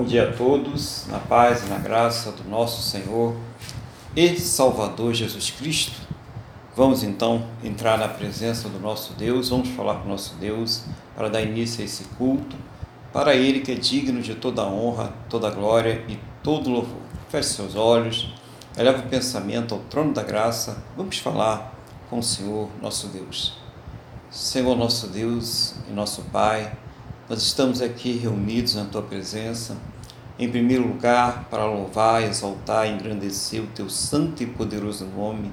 Bom dia a todos, na paz e na graça do nosso Senhor e Salvador Jesus Cristo. Vamos então entrar na presença do nosso Deus, vamos falar com o nosso Deus para dar início a esse culto, para Ele que é digno de toda honra, toda glória e todo louvor. Feche seus olhos, eleva o pensamento ao trono da graça, vamos falar com o Senhor nosso Deus. Senhor nosso Deus e nosso Pai, nós estamos aqui reunidos na tua presença, em primeiro lugar, para louvar, exaltar e engrandecer o teu santo e poderoso nome,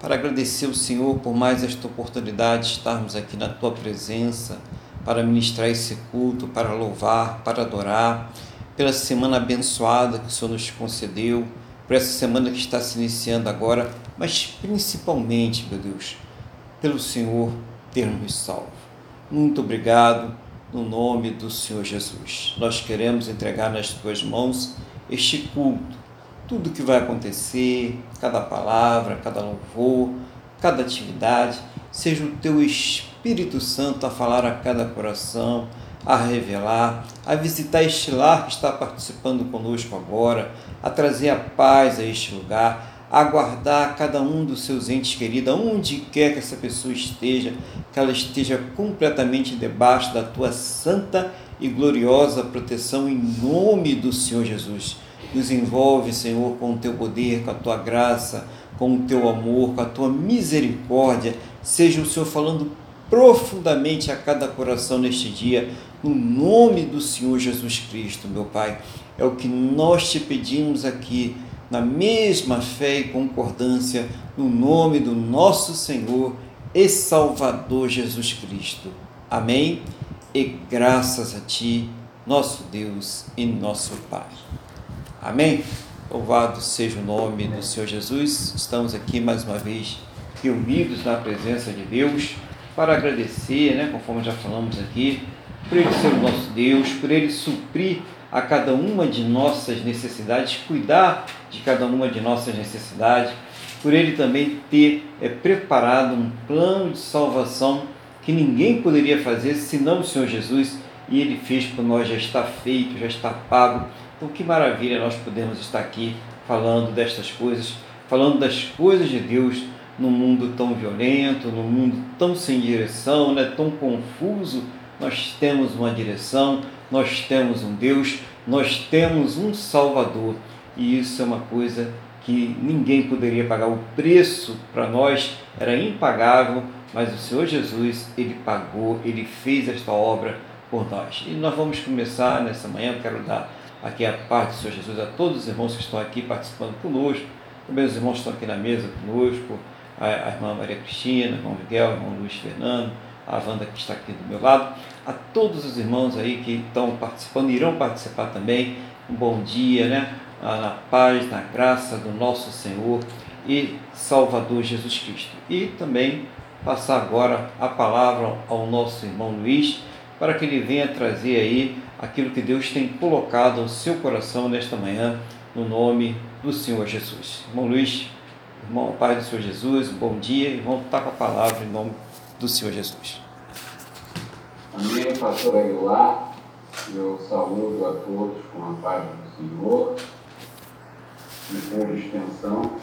para agradecer ao Senhor por mais esta oportunidade de estarmos aqui na tua presença, para ministrar esse culto, para louvar, para adorar, pela semana abençoada que o Senhor nos concedeu, por essa semana que está se iniciando agora, mas principalmente, meu Deus, pelo Senhor ter nos salvo. Muito obrigado no nome do Senhor Jesus. Nós queremos entregar nas tuas mãos este culto, tudo que vai acontecer, cada palavra, cada louvor, cada atividade, seja o teu Espírito Santo a falar a cada coração, a revelar, a visitar este lar que está participando conosco agora, a trazer a paz a este lugar, a guardar cada um dos seus entes queridos, onde quer que essa pessoa esteja, que ela esteja completamente debaixo da tua santa e gloriosa proteção em nome do Senhor Jesus. Nos envolve, Senhor, com o teu poder, com a tua graça, com o teu amor, com a tua misericórdia. Seja o Senhor falando profundamente a cada coração neste dia, no nome do Senhor Jesus Cristo, meu Pai. É o que nós te pedimos aqui na mesma fé e concordância, no nome do nosso Senhor e Salvador Jesus Cristo. Amém? E graças a Ti, nosso Deus e nosso Pai. Amém? Louvado seja o nome do Senhor Jesus. Estamos aqui mais uma vez reunidos na presença de Deus para agradecer, né, conforme já falamos aqui, por Ele ser o nosso Deus, por Ele suprir a cada uma de nossas necessidades, cuidar de cada uma de nossas necessidades, por Ele também ter é, preparado um plano de salvação que ninguém poderia fazer senão o Senhor Jesus, e Ele fez por nós, já está feito, já está pago. Então, que maravilha nós podemos estar aqui falando destas coisas, falando das coisas de Deus num mundo tão violento, num mundo tão sem direção, né, tão confuso. Nós temos uma direção, nós temos um Deus, nós temos um Salvador, e isso é uma coisa que ninguém poderia pagar. O preço para nós era impagável, mas o Senhor Jesus, ele pagou, ele fez esta obra por nós. E nós vamos começar nessa manhã, eu quero dar aqui a parte do Senhor Jesus a todos os irmãos que estão aqui participando conosco, também os irmãos que estão aqui na mesa conosco, a, irmã Maria Cristina, o irmão Miguel, o irmão Luiz Fernando, a Wanda que está aqui do meu lado, a todos os irmãos aí que estão participando, irão participar também, um bom dia, né? Ah, na paz, na graça do nosso Senhor e Salvador Jesus Cristo. E também passar agora a palavra ao nosso irmão Luiz, para que ele venha trazer aí aquilo que Deus tem colocado no seu coração nesta manhã, no nome do Senhor Jesus. Irmão Luiz, irmão Pai do Senhor Jesus, bom dia e vamos estar com a palavra em nome do Senhor Jesus. Amém, pastor Aguilar. Eu saúdo a todos com a paz do Senhor e por extensão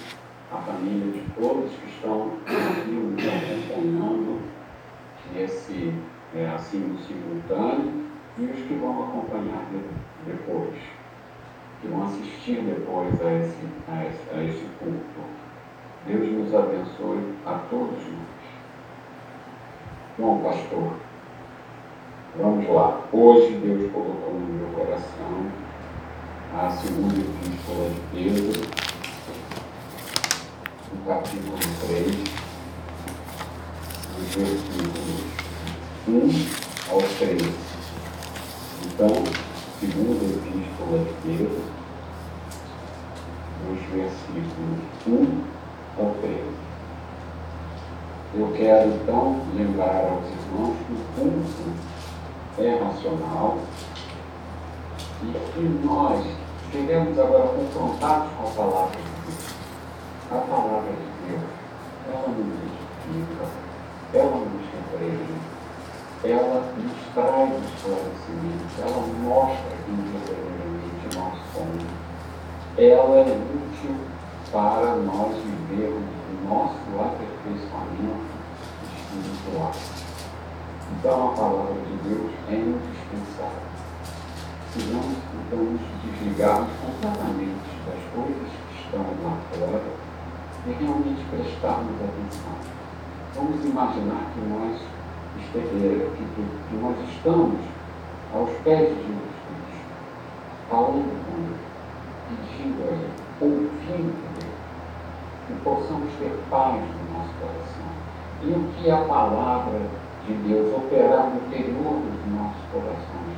a família de todos que estão aqui nos acompanhando nesse é, assim simultâneo e os que vão acompanhar depois, que vão assistir depois a esse, a esse, a esse culto. Deus nos abençoe a todos nós. Bom, pastor, vamos lá. Hoje Deus colocou no meu coração a segunda epístola de Pedro, no capítulo 3, dos versículos 1 ao 3. Então, segunda epístola de Pedro, dos versículos 1 ao 13. Eu quero então lembrar aos irmãos que o culto é racional e que nós devemos agora confrontados com a palavra de Deus. A palavra de Deus, ela nos edifica, ela nos repreende, ela nos traz esclarecimento, ela mostra quem verdadeiramente nós somos. Ela é útil para nós vivermos o nosso aperfeiçoamento espiritual. Então a palavra de Deus é indispensável. Se nós então nos completamente das coisas que estão lá fora e realmente prestarmos atenção. Vamos imaginar que nós que nós estamos aos pés de Jesus Cristo, falando com Ele, pedindo a Ele, ouvindo Ele, que possamos ter paz no nosso coração. E o que a palavra de Deus operar no interior dos nossos corações,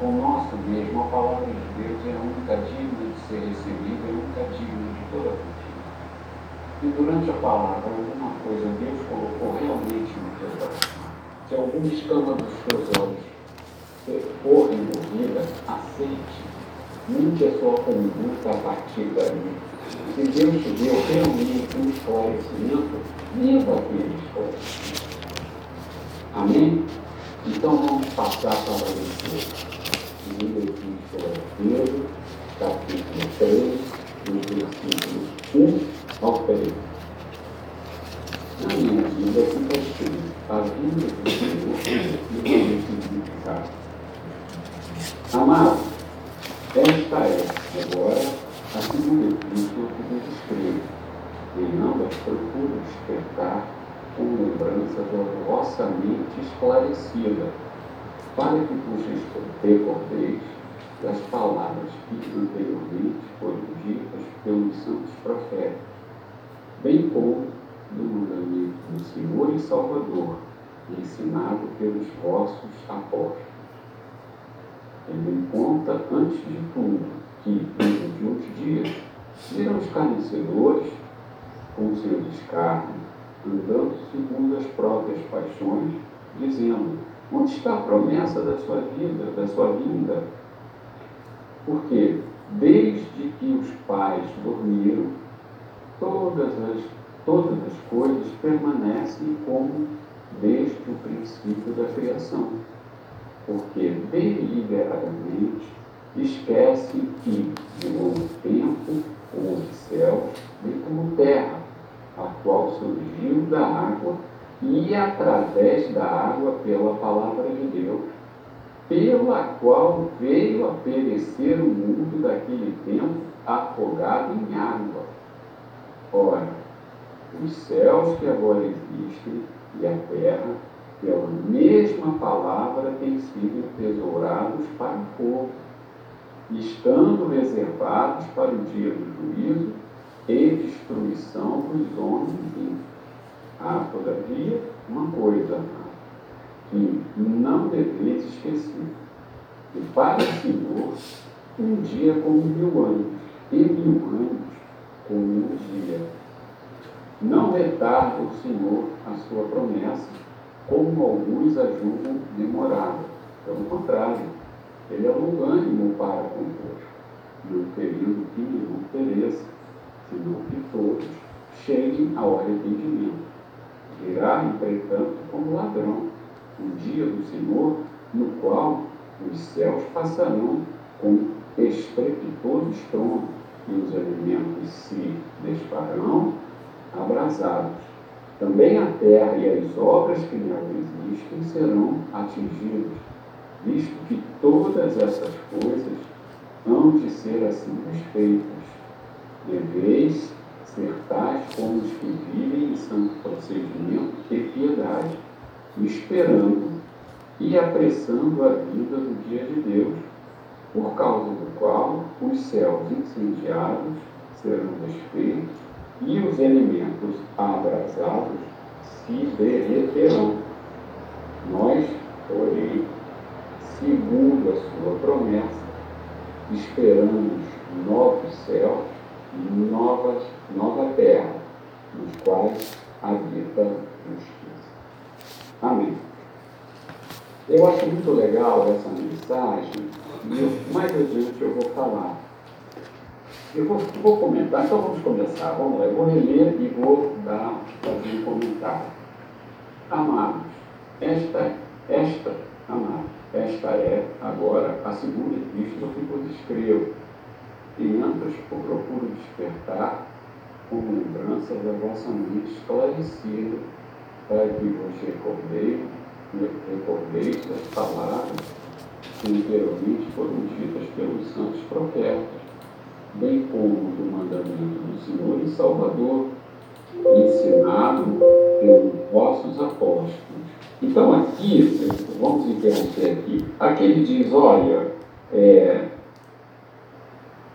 o nosso mesmo, a palavra de Deus é a única digna de ser recebida, é a única digna de toda a cultura. E durante a palavra, alguma coisa Deus colocou realmente no teu coração se alguma escama dos teus olhos for removida, aceite. Mude a sua conduta a partir daí. Se Deus te deu realmente um esclarecimento, esclarecimento. Amém? Então vamos passar para leitura. Livro de Pedro, capítulo 3, do versículo 1 ao 3. Na minha vida, está escrito a vida do Senhor e o significado. Amado, esta é agora a segunda epístola que vos escrevo, em ambas procuro despertar com lembrança da vossa mente esclarecida, para que vos recordeis das palavras que anteriormente foram ditas pelos santos profetas, bem como do mandamento do Senhor e Salvador, ensinado pelos vossos apóstolos. Tendo em conta, antes de tudo, que nos últimos dias viram os carnecedores com seu descarne, andando segundo as próprias paixões, dizendo: Onde está a promessa da sua vida, da sua vinda? Porque, desde que os pais dormiram, todas as todas as coisas permanecem como desde o princípio da criação, porque deliberadamente esquece que de longo tempo houve céus e como terra, a qual surgiu da água e através da água pela palavra de Deus, pela qual veio a perecer o mundo daquele tempo afogado em água. Ora, os céus que agora existem e a terra, pela mesma palavra, têm sido tesourados para o povo, estando reservados para o dia do juízo e destruição dos homens ímpios. Há, todavia, uma coisa que não deveis esquecer, que para o Senhor um dia como mil anos, e mil anos como um dia. Não retarda o Senhor a sua promessa, como alguns a julgam demorada. Pelo contrário, ele é longânimo para convosco, não querendo que nenhum pereça, que todos cheguem ao arrependimento. Virá, entretanto, como ladrão, o dia do Senhor, no qual os céus passarão com estrepitoso estrondo, e os elementos se desfarão abrasados. Também a terra e as obras que nela existem serão atingidas, visto que todas essas coisas hão de ser assim desfeitas. Deveis ser tais como os que vivem em santo procedimento e piedade, esperando e apressando a vida do dia de Deus, por causa do qual os céus incendiados serão desfeitos e os elementos abrasados se derreterão. Nós, porém, segundo a sua promessa, esperamos novos céus novas, nova terra, nos quais habita justiça. Amém. Eu acho muito legal essa mensagem e mais adiante eu vou falar eu vou, vou, comentar, então vamos começar. Vamos lá, eu vou reler e vou dar, fazer um comentário. Amados, esta Esta, amado, esta é agora a segunda epístola que vos escrevo. Antes o procuro despertar como lembrança da vossa mente esclarecida, para que vos recordeis, recordeis das palavras que anteriormente foram ditas pelos santos profetas, bem como do mandamento do Senhor e Salvador, ensinado pelos vossos apóstolos. Então aqui, vamos interromper aqui, aqui ele diz, olha, é,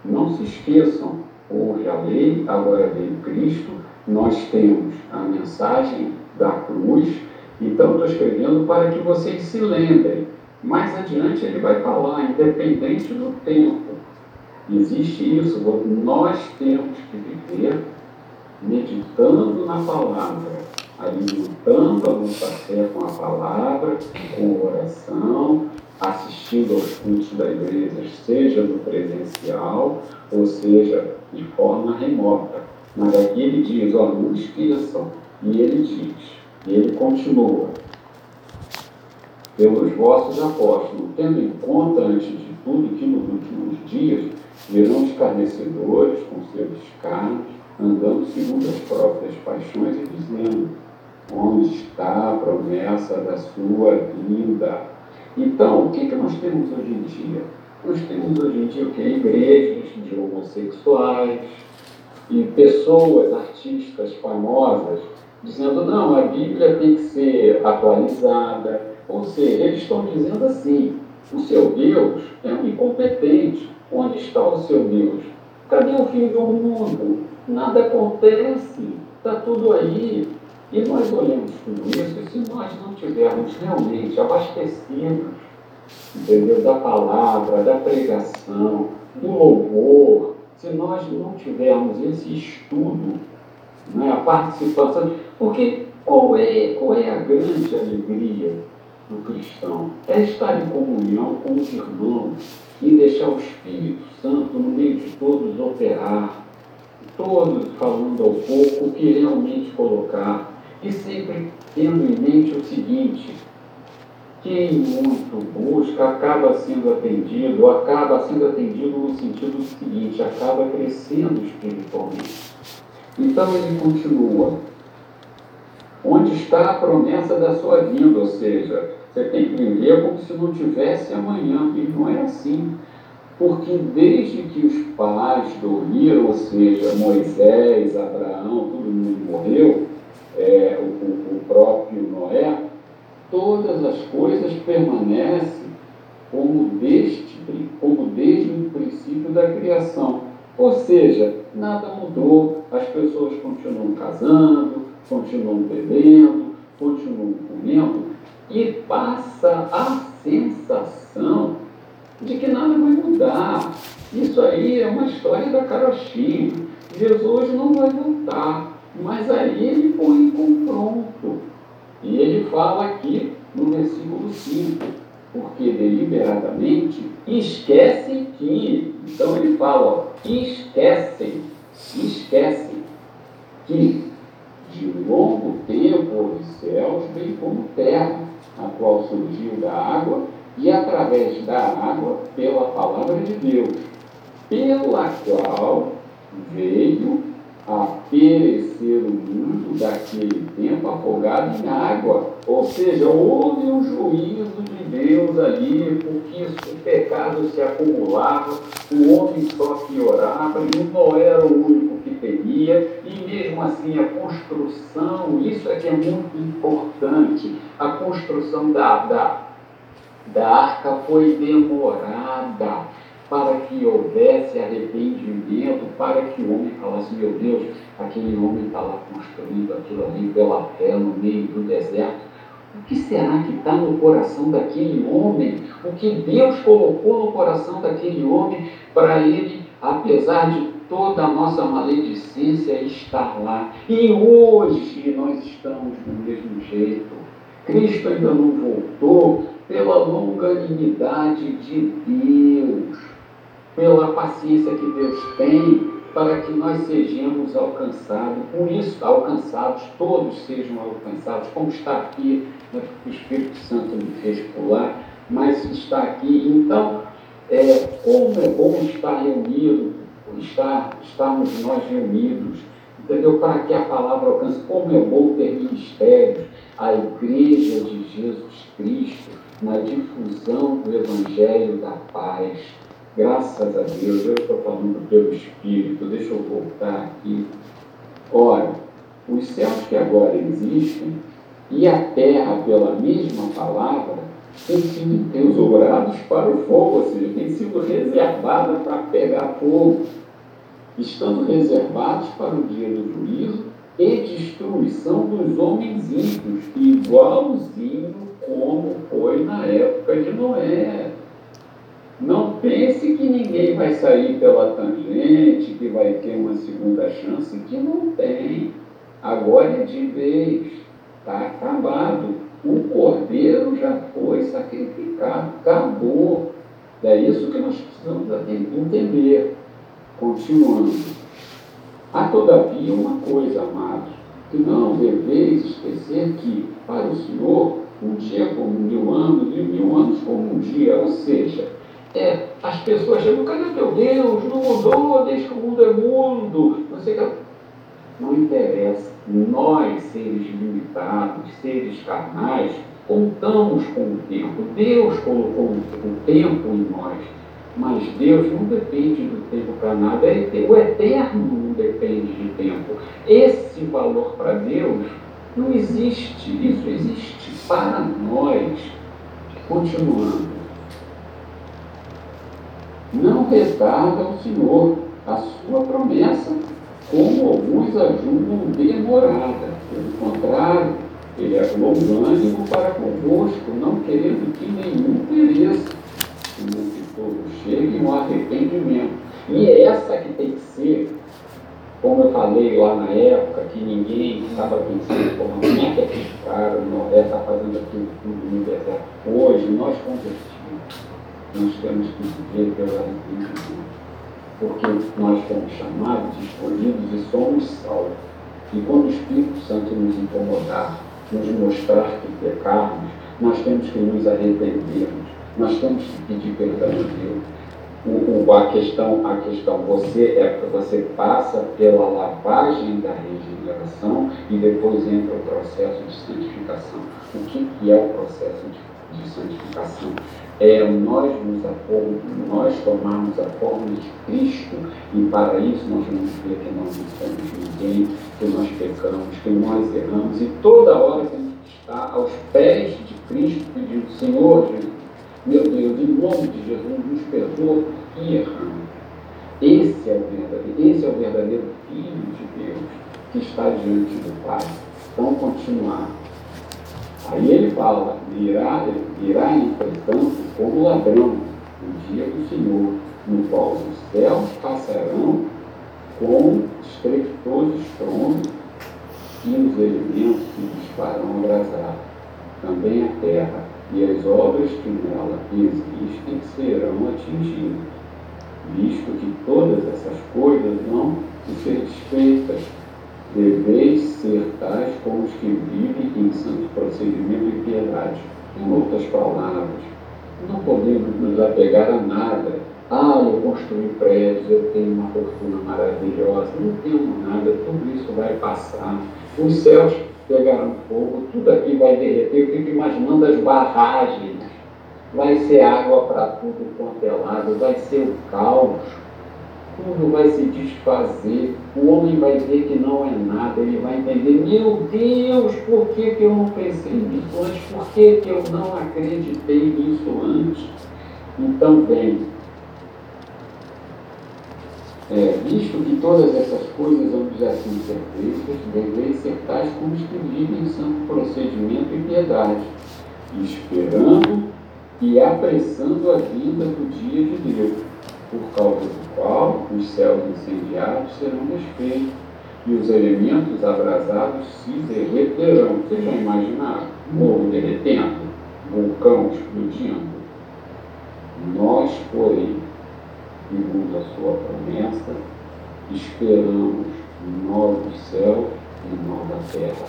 não se esqueçam, houve a lei, agora veio Cristo, nós temos a mensagem da cruz, então estou escrevendo para que vocês se lembrem. Mais adiante ele vai falar, independente do tempo. Existe isso, nós temos que viver meditando na palavra, alimentando a nossa fé com a palavra, com oração, assistindo aos cultos da igreja, seja no presencial ou seja de forma remota. Mas aqui ele diz, ó, não esqueçam. E ele diz, e ele continua, pelos vossos apóstolos, tendo em conta, antes de tudo, que nos últimos dias virão escarnecedores com seus escárnios, andando segundo as próprias paixões e dizendo, onde está a promessa da sua vinda? Então, o que, que nós temos hoje em dia? Nós temos hoje em dia o que? Igrejas de homossexuais e pessoas artísticas famosas dizendo, não, a Bíblia tem que ser atualizada. Ou seja, eles estão dizendo assim, o seu Deus é um incompetente. Onde está o seu Deus? Cadê o fim do mundo? Nada acontece, está tudo aí. E nós olhamos tudo isso, se nós não tivermos realmente abastecidos, entendeu? Da palavra, da pregação, do louvor, se nós não tivermos esse estudo, né, a participação, porque qual é, qual é a grande alegria do cristão? É estar em comunhão com os irmãos e deixar o Espírito Santo no meio de todos operar, todos falando ao pouco o que realmente colocar, e sempre tendo em mente o seguinte: quem muito busca acaba sendo atendido, acaba sendo atendido no sentido seguinte, acaba crescendo espiritualmente. Então ele continua. Onde está a promessa da sua vida? Ou seja, você tem que viver como se não tivesse amanhã, e não é assim. Porque desde que os pais dormiram, ou seja, Moisés, Abraão, todo mundo morreu, é, o, o próprio Noé, todas as coisas permanecem como desde, como desde o princípio da criação. Ou seja, nada mudou, as pessoas continuam casando, continuam bebendo, continuam comendo, e passa a sensação de que nada vai mudar. Isso aí é uma história da carochinha. Jesus não vai voltar, mas aí ele põe em confronto. E ele fala aqui no versículo 5, porque deliberadamente esquecem que, então ele fala, ó, esquecem, esquecem que de longo tempo os céus vem como terra, a qual surgiu da água e através da água pela palavra de Deus, pela qual veio a perecer o mundo daquele tempo afogado em água. Ou seja, houve um juízo de Deus ali, porque o pecado se acumulava, o homem só piorava, e Noé era o único que teria, e mesmo assim a construção, isso é que é muito importante, a construção da, da, da arca foi demorada para que houvesse arrependimento, para que o homem falasse, meu Deus, aquele homem está lá construindo aquilo ali pela fé no meio do deserto. O que será que está no coração daquele homem? O que Deus colocou no coração daquele homem para ele, apesar de toda a nossa maledicência, estar lá? E hoje nós estamos do mesmo jeito. Cristo ainda não voltou pela longanimidade de Deus pela paciência que Deus tem, para que nós sejamos alcançados, com isso alcançados, todos sejam alcançados, como está aqui, né, o Espírito Santo me fez pular, mas está aqui. Então, é, como é bom estar reunido, estar, estarmos nós reunidos, entendeu? Para que a palavra alcance, como é bom ter ministérios, a igreja de Jesus Cristo, na difusão do Evangelho da paz Graças a Deus, eu estou falando pelo Espírito, deixa eu voltar aqui. Ora, os céus que agora existem e a terra, pela mesma palavra, têm sido tesourados para o fogo, ou seja, têm sido reservadas para pegar fogo, estando reservados para o dia do juízo e destruição dos homens ímpios, igualzinho como foi na época de Noé. Não pense que ninguém vai sair pela tangente, que vai ter uma segunda chance, que não tem. Agora é de vez, está acabado. O cordeiro já foi sacrificado, acabou. É isso que nós precisamos entender. Continuando. Há todavia uma coisa, amados, que não deveis esquecer que, para o Senhor, um dia como mil anos e mil anos como um dia, ou seja, é, as pessoas chegam, cadê teu Deus? Não mudou, desde que o mundo é mundo. Não sei que. Não interessa. Nós, seres limitados, seres carnais, contamos com o tempo. Deus colocou o tempo em nós. Mas Deus não depende do tempo para nada. O eterno não depende de tempo. Esse valor para Deus não existe. Isso existe para nós. Continuando não retarda ao Senhor a sua promessa, como alguns a julgam demorada. Pelo contrário, ele é longânimo para convosco, não querendo que nenhum pereça, senão que todos cheguem ao arrependimento. E é essa que tem que ser, como eu falei lá na época, que ninguém estava pensando, como é que aquele cara, o Noé está fazendo aquilo tudo no deserto. Hoje, nós convertimos nós temos que viver pela arrependimento. Porque nós fomos chamados, escolhidos e somos salvos. E quando o Espírito Santo nos incomodar, nos mostrar que pecarmos, nós temos que nos arrependermos, nós temos que pedir perdão a Deus. O, o, a questão, a questão, você é você passa pela lavagem da regeneração e depois entra o processo de santificação. O que, que é o processo de, de santificação? É nós nos nós tomarmos a forma de Cristo e para isso nós vamos ver que não somos ninguém, que nós pecamos, que nós erramos e toda hora que estar aos pés de Cristo pedindo, Senhor meu Deus, em nome de Jesus, nos perdoa e erramos. Esse é o verdadeiro, esse é o verdadeiro Filho de Deus que está diante do Pai. Vamos continuar. Aí ele fala, virá, virá entretanto como ladrão no dia do Senhor, no qual os céus passarão com estrepitoso estrondo e os elementos se dispararão abrasar. Também a terra e as obras que nela existem serão atingidas, visto que todas essas coisas vão ser desfeitas deveis ser tais como os que vivem em santo procedimento e piedade. Em outras palavras, não podemos nos apegar a nada. Ah, eu construí prédios, eu tenho uma fortuna maravilhosa. Não tenho nada, tudo isso vai passar. Os céus pegarão fogo, tudo aqui vai derreter. Eu fico imaginando as barragens. Vai ser água para tudo quanto é lado, vai ser o caos tudo vai se desfazer, o homem vai ver que não é nada, ele vai entender, meu Deus, por que, que eu não pensei nisso antes? Por que, que eu não acreditei nisso antes? Então vem. É, visto que todas essas coisas de assim ser feitas, deveis ser tais como os que vivem em santo procedimento e piedade, esperando e apressando a vinda do dia de Deus por causa do qual os céus incendiados serão desfeitos e os elementos abrasados se derreterão. Vocês já imaginaram? Morro derretendo, vulcão explodindo. Nós, porém, segundo a sua promessa, esperamos novos céus e nova terra,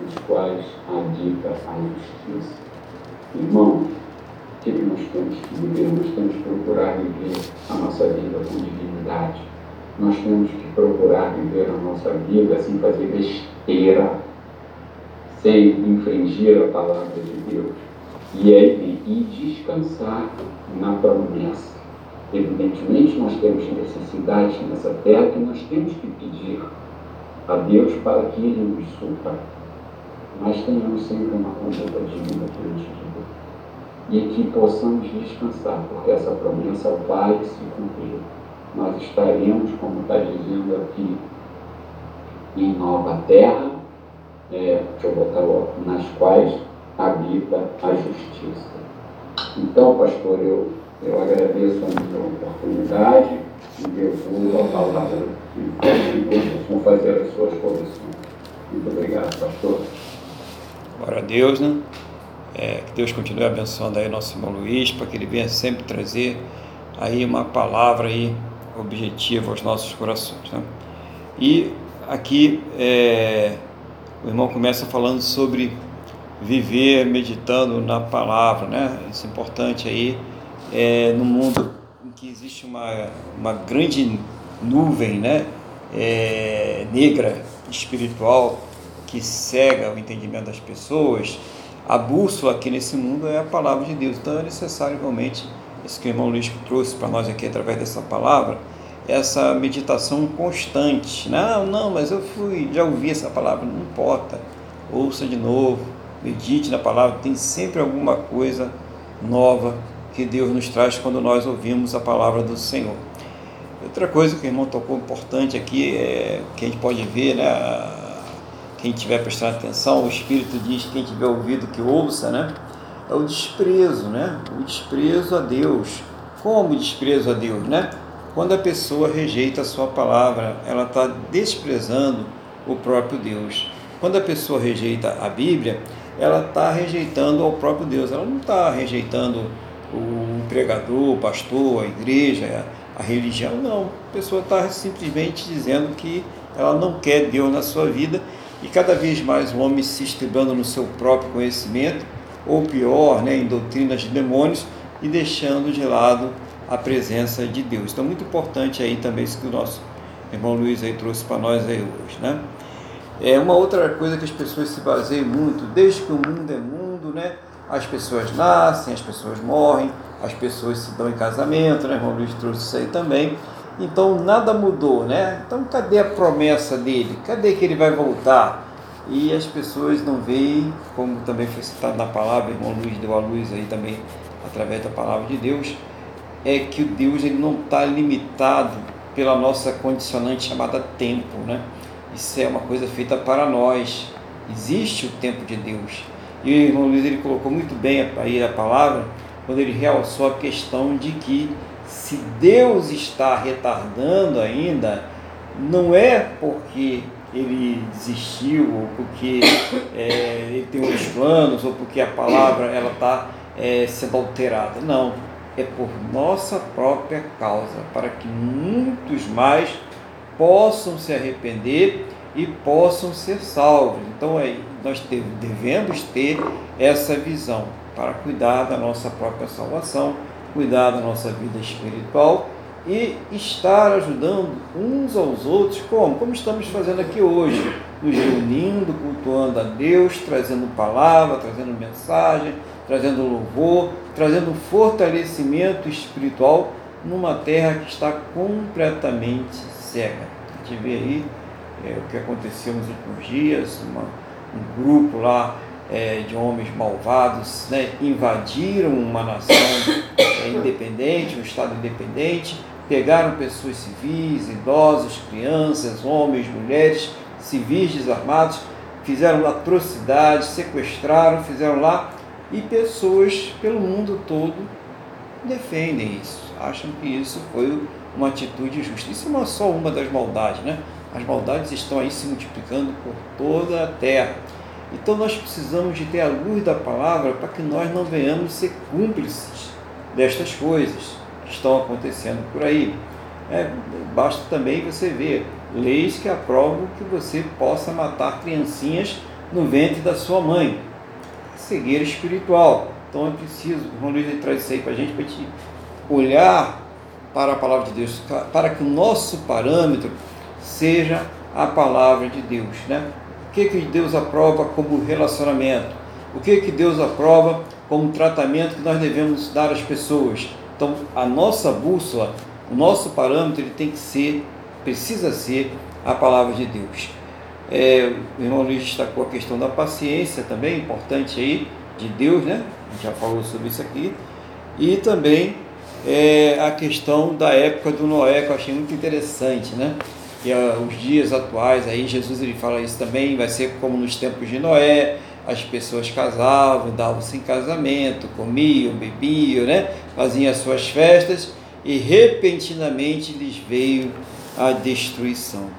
nos quais habita a justiça. Irmão, o que nós temos que viver? Nós temos que procurar viver a nossa vida com dignidade. Nós temos que procurar viver a nossa vida sem fazer besteira, sem infringir a palavra de Deus. E, é, e descansar na promessa. Evidentemente, nós temos necessidade nessa terra que nós temos que pedir a Deus para que Ele nos supra. Mas tenhamos sempre uma conduta digna diante de. E que possamos descansar, porque essa promessa vai se cumprir. Nós estaremos, como está dizendo aqui, em nova terra, é, deixa eu botar logo, nas quais habita a justiça. Então, pastor, eu, eu agradeço a oportunidade e devolvo a palavra e vou fazer as suas correções. Muito obrigado, pastor. Glória a Deus, né? É, que Deus continue abençoando aí nosso irmão Luiz, para que ele venha sempre trazer aí uma palavra aí objetiva aos nossos corações, né? E aqui é, o irmão começa falando sobre viver meditando na palavra, né? Isso é importante aí é, no mundo em que existe uma, uma grande nuvem, né? É, negra espiritual que cega o entendimento das pessoas. A bússola aqui nesse mundo é a palavra de Deus. Então é necessário realmente isso que o irmão Luiz trouxe para nós aqui através dessa palavra, essa meditação constante. Não, não, mas eu fui, já ouvi essa palavra, não importa. Ouça de novo, medite na palavra, tem sempre alguma coisa nova que Deus nos traz quando nós ouvimos a palavra do Senhor. Outra coisa que o irmão tocou importante aqui é que a gente pode ver, né? Quem tiver prestando atenção, o Espírito diz quem tiver ouvido que ouça, né? É o desprezo, né? O desprezo a Deus. Como desprezo a Deus, né? Quando a pessoa rejeita a sua palavra, ela está desprezando o próprio Deus. Quando a pessoa rejeita a Bíblia, ela está rejeitando ao próprio Deus, ela não está rejeitando o pregador, o pastor, a igreja, a religião, não. A pessoa está simplesmente dizendo que ela não quer Deus na sua vida e cada vez mais o homem se estribando no seu próprio conhecimento, ou pior, né, em doutrinas de demônios e deixando de lado a presença de Deus. Então, muito importante aí também isso que o nosso irmão Luiz aí trouxe para nós aí hoje, né? É uma outra coisa que as pessoas se baseiam muito, desde que o mundo é mundo, né? As pessoas nascem, as pessoas morrem, as pessoas se dão em casamento, né? O irmão Luiz trouxe isso aí também. Então nada mudou, né? Então cadê a promessa dele? Cadê que ele vai voltar? E as pessoas não veem, como também foi citado na palavra, irmão Luiz deu a luz aí também através da palavra de Deus, é que o Deus ele não está limitado pela nossa condicionante chamada tempo, né? Isso é uma coisa feita para nós. Existe o tempo de Deus. E o irmão Luiz ele colocou muito bem aí a palavra quando ele realçou a questão de que se Deus está retardando ainda, não é porque ele desistiu, ou porque é, ele tem outros planos, ou porque a palavra ela está é, sendo alterada. Não, é por nossa própria causa, para que muitos mais possam se arrepender e possam ser salvos. Então é, nós devemos ter essa visão para cuidar da nossa própria salvação, cuidar da nossa vida espiritual e estar ajudando uns aos outros, como? Como estamos fazendo aqui hoje, nos reunindo, cultuando a Deus, trazendo palavra, trazendo mensagem, trazendo louvor, trazendo fortalecimento espiritual numa terra que está completamente cega. A gente vê aí é, o que aconteceu nos últimos dias, uma, um grupo lá é, de homens malvados né, invadiram uma nação é, independente, um Estado independente, pegaram pessoas civis, idosos, crianças, homens, mulheres, civis desarmados, fizeram atrocidades, sequestraram, fizeram lá, e pessoas pelo mundo todo defendem isso, acham que isso foi uma atitude justa. Isso não é só uma das maldades, né? As maldades estão aí se multiplicando por toda a terra. Então nós precisamos de ter a luz da palavra para que nós não venhamos ser cúmplices destas coisas que estão acontecendo por aí. É, basta também você ver leis que aprovam que você possa matar criancinhas no ventre da sua mãe. Cegueira espiritual. Então é preciso, o irmão Luiz traz isso aí para a gente, para gente olhar para a palavra de Deus, para que o nosso parâmetro seja a palavra de Deus. Né? Que, que Deus aprova como relacionamento? O que, que Deus aprova como tratamento que nós devemos dar às pessoas? Então, a nossa bússola, o nosso parâmetro, ele tem que ser, precisa ser a palavra de Deus. É, o irmão Luiz destacou a questão da paciência também, importante aí, de Deus, né? A gente já falou sobre isso aqui. E também é, a questão da época do Noé, que eu achei muito interessante, né? E uh, os dias atuais, aí Jesus ele fala isso também, vai ser como nos tempos de Noé, as pessoas casavam, davam-se em casamento, comiam, bebiam, né? faziam as suas festas e repentinamente lhes veio a destruição.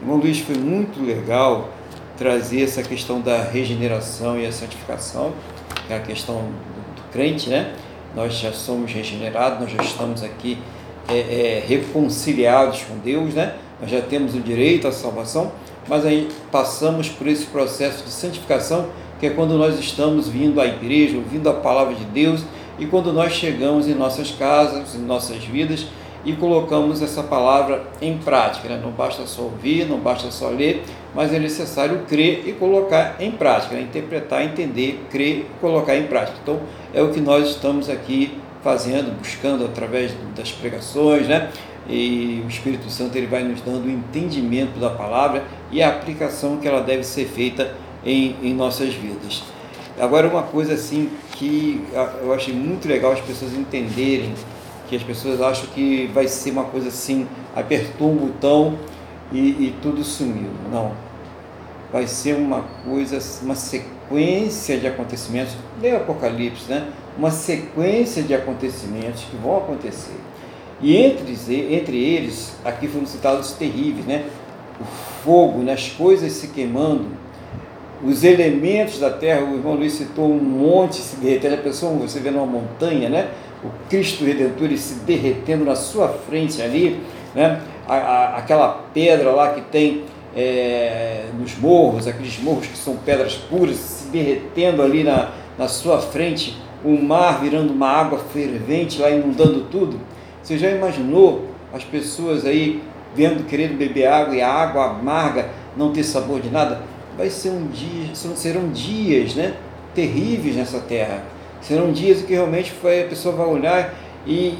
Irmão Luiz, foi muito legal trazer essa questão da regeneração e a santificação, que é a questão do, do crente, né? Nós já somos regenerados, nós já estamos aqui é, é, reconciliados com Deus, né? Nós já temos o direito à salvação, mas aí passamos por esse processo de santificação, que é quando nós estamos vindo à igreja, ouvindo a palavra de Deus, e quando nós chegamos em nossas casas, em nossas vidas, e colocamos essa palavra em prática. Né? Não basta só ouvir, não basta só ler, mas é necessário crer e colocar em prática, né? interpretar, entender, crer colocar em prática. Então, é o que nós estamos aqui fazendo, buscando através das pregações, né? E o Espírito Santo ele vai nos dando o entendimento da palavra e a aplicação que ela deve ser feita em, em nossas vidas. Agora, uma coisa assim que eu achei muito legal as pessoas entenderem que as pessoas acham que vai ser uma coisa assim, apertou um botão e, e tudo sumiu. Não. Vai ser uma coisa, uma sequência de acontecimentos, lê o Apocalipse, né? Uma sequência de acontecimentos que vão acontecer. E entre, entre eles, aqui foram citados terríveis, né? O fogo, né? as coisas se queimando, os elementos da terra, o irmão Luiz citou um monte se derretendo, a pessoa, você vê numa montanha, né? o Cristo Redentor se derretendo na sua frente ali, né? A, a, aquela pedra lá que tem é, nos morros, aqueles morros que são pedras puras, se derretendo ali na, na sua frente, o mar virando uma água fervente lá inundando tudo. Você já imaginou as pessoas aí vendo, querendo beber água e a água amarga não ter sabor de nada? Vai ser um dia, serão dias né, terríveis nessa terra Serão dias que realmente foi, a pessoa vai olhar e,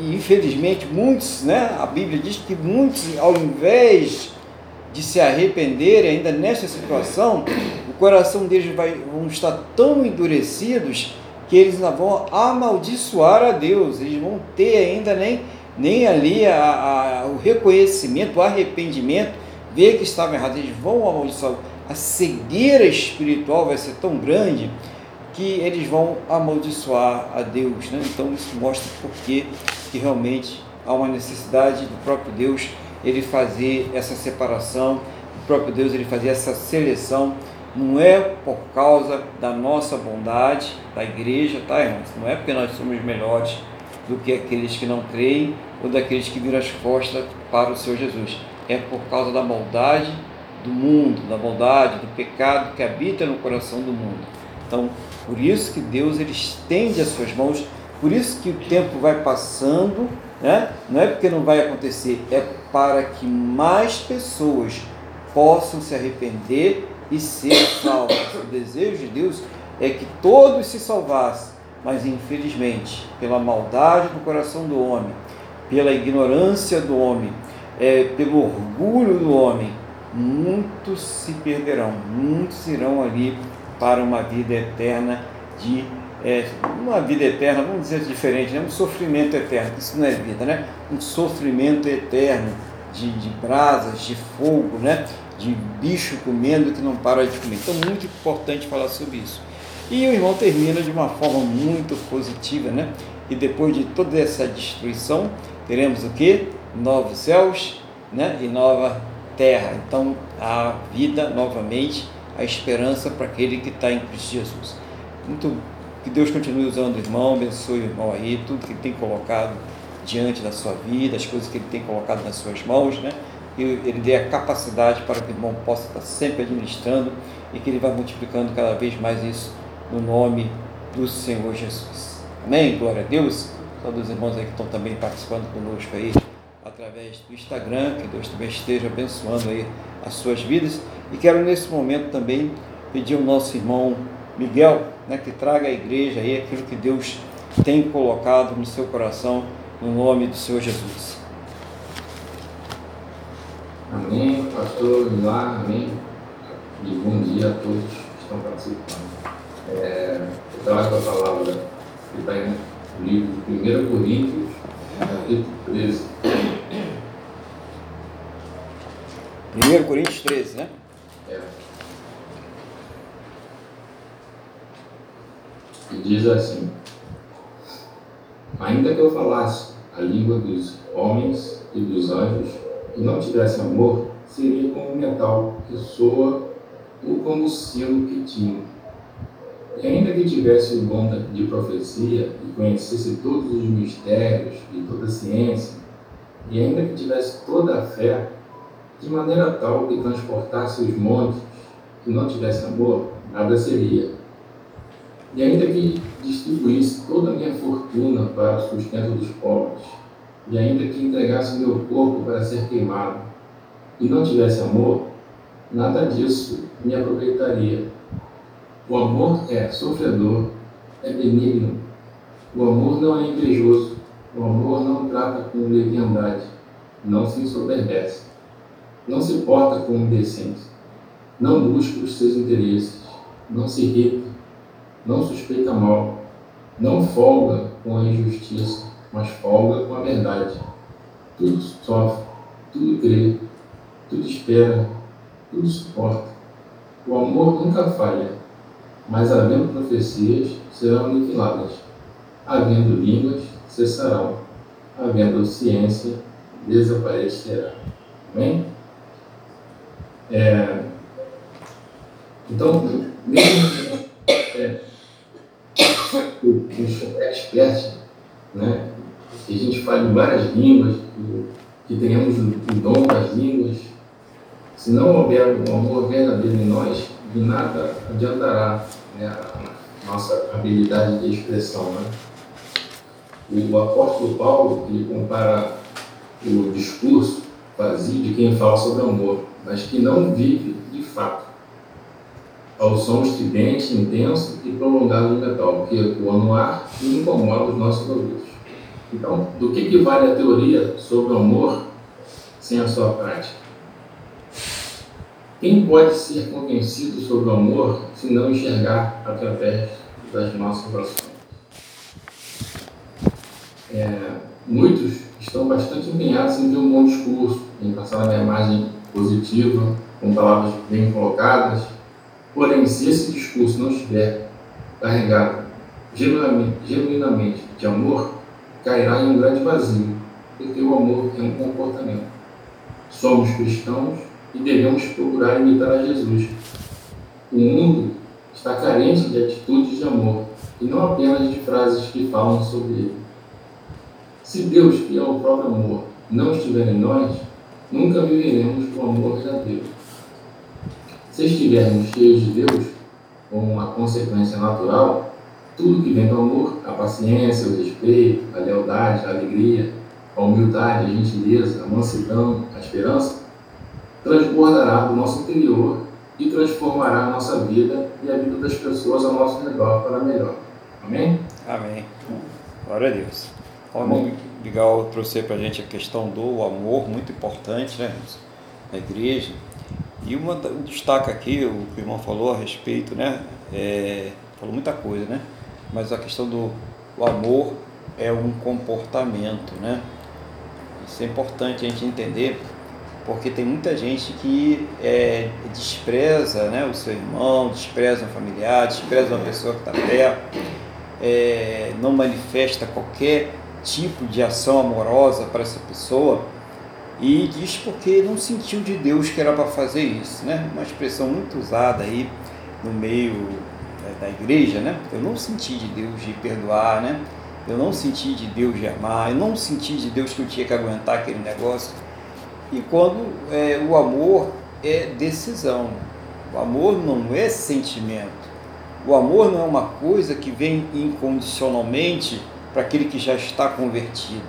e, infelizmente muitos, né? A Bíblia diz que muitos, ao invés de se arrepender ainda nesta situação, o coração deles vai, vão estar tão endurecidos que eles não vão amaldiçoar a Deus, eles vão ter ainda nem, nem ali a, a, o reconhecimento, o arrependimento, ver que estavam errados, eles vão amaldiçoar. A cegueira espiritual vai ser tão grande que eles vão amaldiçoar a Deus. Né? Então isso mostra porque que realmente há uma necessidade do próprio Deus ele fazer essa separação, o próprio Deus ele fazer essa seleção. Não é por causa da nossa bondade, da igreja, tá, irmãos? Não é porque nós somos melhores do que aqueles que não creem ou daqueles que viram as costas para o Senhor Jesus. É por causa da maldade do mundo, da maldade, do pecado que habita no coração do mundo. Então, por isso que Deus ele estende as suas mãos, por isso que o tempo vai passando, né? não é porque não vai acontecer, é para que mais pessoas possam se arrepender e ser salvas. O desejo de Deus é que todos se salvassem, mas infelizmente, pela maldade do coração do homem, pela ignorância do homem, é, pelo orgulho do homem, muitos se perderão, muitos irão ali para uma vida eterna de é, uma vida eterna, vamos dizer diferente, né? um sofrimento eterno. Isso não é vida, né? Um sofrimento eterno de, de brasas, de fogo, né? De bicho comendo que não para de comer. Então, muito importante falar sobre isso. E o irmão termina de uma forma muito positiva, né? E depois de toda essa destruição, teremos o que? Novos céus, né? E nova terra. Então, a vida novamente a esperança para aquele que está em Cristo Jesus. Muito, que Deus continue usando o irmão, abençoe o irmão aí, tudo que tem colocado diante da sua vida, as coisas que Ele tem colocado nas suas mãos, né? Que Ele dê a capacidade para que o irmão possa estar sempre administrando e que Ele vá multiplicando cada vez mais isso no nome do Senhor Jesus. Amém? Glória a Deus. Todos os irmãos aí que estão também participando conosco aí através do Instagram, que Deus também esteja abençoando aí as suas vidas. E quero nesse momento também pedir ao nosso irmão Miguel, né, que traga à igreja aí aquilo que Deus tem colocado no seu coração, no nome do Senhor Jesus. Amém, pastor lá, amém. E bom dia a todos que estão participando. É, eu trago a palavra que está no livro 1 Coríntios, capítulo 13. 1 Coríntios 13, né? É. E diz assim: Ainda que eu falasse a língua dos homens e dos anjos e não tivesse amor, seria como um metal que soa ou como o sino que tinha. E ainda que tivesse o dom de profecia e conhecesse todos os mistérios e toda a ciência, e ainda que tivesse toda a fé, de maneira tal que transportasse os montes, que não tivesse amor, nada seria. E ainda que distribuísse toda a minha fortuna para o sustento dos pobres, e ainda que entregasse meu corpo para ser queimado, e não tivesse amor, nada disso me aproveitaria. O amor é sofredor, é benigno. O amor não é invejoso. O amor não trata com leviandade, não se ensoberbece, não se porta com indecência, não busca os seus interesses, não se irrita, não suspeita mal, não folga com a injustiça, mas folga com a verdade. Tudo sofre, tudo crê, tudo espera, tudo suporta. O amor nunca falha, mas havendo profecias, serão aniquiladas. Havendo línguas, cessarão. Havendo ciência, desaparecerá. Amém? É, então, mesmo é, os expertos, né, que a gente fale várias línguas, que, que tenhamos o dom das línguas, se não houver um amor verdadeiro em nós, de nada adiantará né, a nossa habilidade de expressão. Né? O apóstolo Paulo ele compara o discurso vazio de quem fala sobre amor, mas que não vive de fato, ao som estridente, intenso e prolongado do metal, que ecoa no ar e incomoda os nossos ouvidos. Então, do que, que vale a teoria sobre o amor sem a sua prática? Quem pode ser convencido sobre o amor se não enxergar através das nossas ações? É, muitos estão bastante empenhados em ter um bom discurso, em passar uma imagem positiva, com palavras bem colocadas. Porém, se esse discurso não estiver carregado genuinamente, genuinamente de amor, cairá em um grande vazio, porque o amor é um comportamento. Somos cristãos e devemos procurar imitar a Jesus. O mundo está carente de atitudes de amor e não apenas de frases que falam sobre ele. Se Deus, que é o próprio amor, não estiver em nós, nunca viveremos o amor verdadeiro. Se estivermos cheios de Deus, como uma consequência natural, tudo que vem do amor, a paciência, o respeito, a lealdade, a alegria, a humildade, a gentileza, a mansidão, a esperança, transbordará do nosso interior e transformará a nossa vida e a vida das pessoas ao nosso redor para melhor. Amém? Amém. Glória a Deus. O irmão Miguel trouxe para a gente a questão do amor, muito importante, né, na igreja. E uma, um destaque aqui, o que o irmão falou a respeito, né, é, falou muita coisa, né, mas a questão do o amor é um comportamento, né. Isso é importante a gente entender, porque tem muita gente que é, despreza né, o seu irmão, despreza um familiar, despreza uma pessoa que está perto, é, não manifesta qualquer tipo de ação amorosa para essa pessoa e diz porque não sentiu de Deus que era para fazer isso, né? Uma expressão muito usada aí no meio da igreja, né? Eu não senti de Deus de perdoar, né? eu não senti de Deus de amar, eu não senti de Deus que eu tinha que aguentar aquele negócio. E quando é, o amor é decisão, o amor não é sentimento. O amor não é uma coisa que vem incondicionalmente para aquele que já está convertido.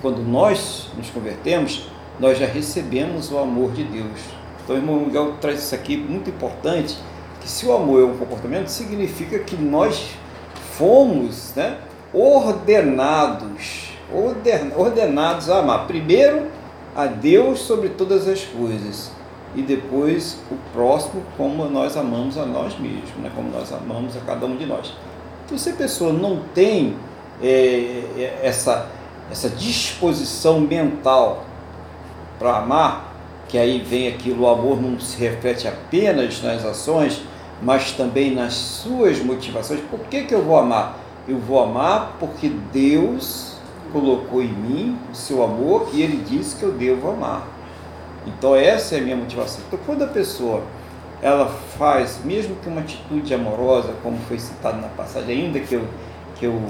Quando nós nos convertemos, nós já recebemos o amor de Deus. Então, o irmão Miguel traz isso aqui muito importante, que se o amor é um comportamento, significa que nós fomos né, ordenados, ordenados a amar. Primeiro, a Deus sobre todas as coisas e depois o próximo como nós amamos a nós mesmos, né? como nós amamos a cada um de nós. Então, se a pessoa não tem é, essa, essa disposição mental para amar, que aí vem aquilo, o amor não se reflete apenas nas ações, mas também nas suas motivações. Por que, que eu vou amar? Eu vou amar porque Deus colocou em mim o seu amor e Ele disse que eu devo amar. Então essa é a minha motivação. Então quando a pessoa ela faz, mesmo que uma atitude amorosa, como foi citado na passagem, ainda que eu, que eu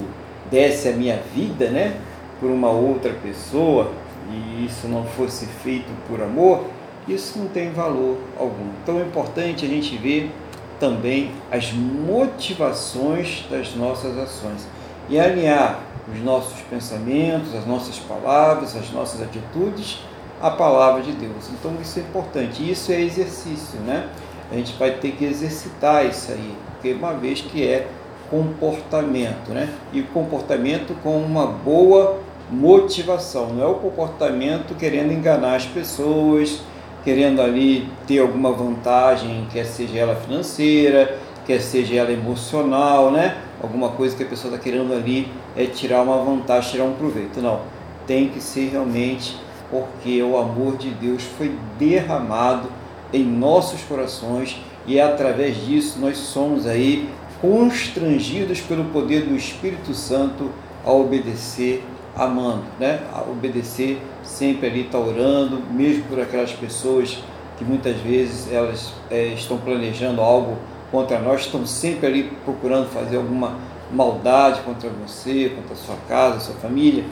desse a minha vida, né, por uma outra pessoa, e isso não fosse feito por amor, isso não tem valor algum. Então é importante a gente ver também as motivações das nossas ações e alinhar os nossos pensamentos, as nossas palavras, as nossas atitudes à palavra de Deus. Então isso é importante. Isso é exercício, né? A gente vai ter que exercitar isso aí, porque uma vez que é comportamento, né? E comportamento com uma boa motivação, não é o comportamento querendo enganar as pessoas, querendo ali ter alguma vantagem, quer seja ela financeira, quer seja ela emocional, né? Alguma coisa que a pessoa está querendo ali é tirar uma vantagem, tirar um proveito. Não, tem que ser realmente porque o amor de Deus foi derramado em nossos corações e através disso nós somos aí constrangidos pelo poder do Espírito Santo a obedecer amando, né? A obedecer, sempre ali está orando, mesmo por aquelas pessoas que muitas vezes elas é, estão planejando algo contra nós, estão sempre ali procurando fazer alguma maldade contra você, contra a sua casa, sua família,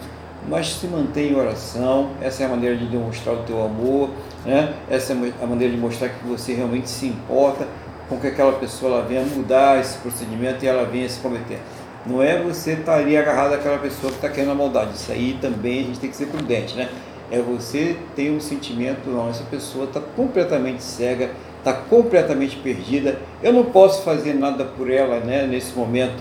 mas se mantém em oração, essa é a maneira de demonstrar o teu amor, né? essa é a maneira de mostrar que você realmente se importa com que aquela pessoa ela venha mudar esse procedimento e ela venha se converter. Não é você estar tá agarrado àquela pessoa que está querendo a maldade. Isso aí também a gente tem que ser prudente, né? É você ter um sentimento, não, essa pessoa está completamente cega, está completamente perdida. Eu não posso fazer nada por ela, né? Nesse momento,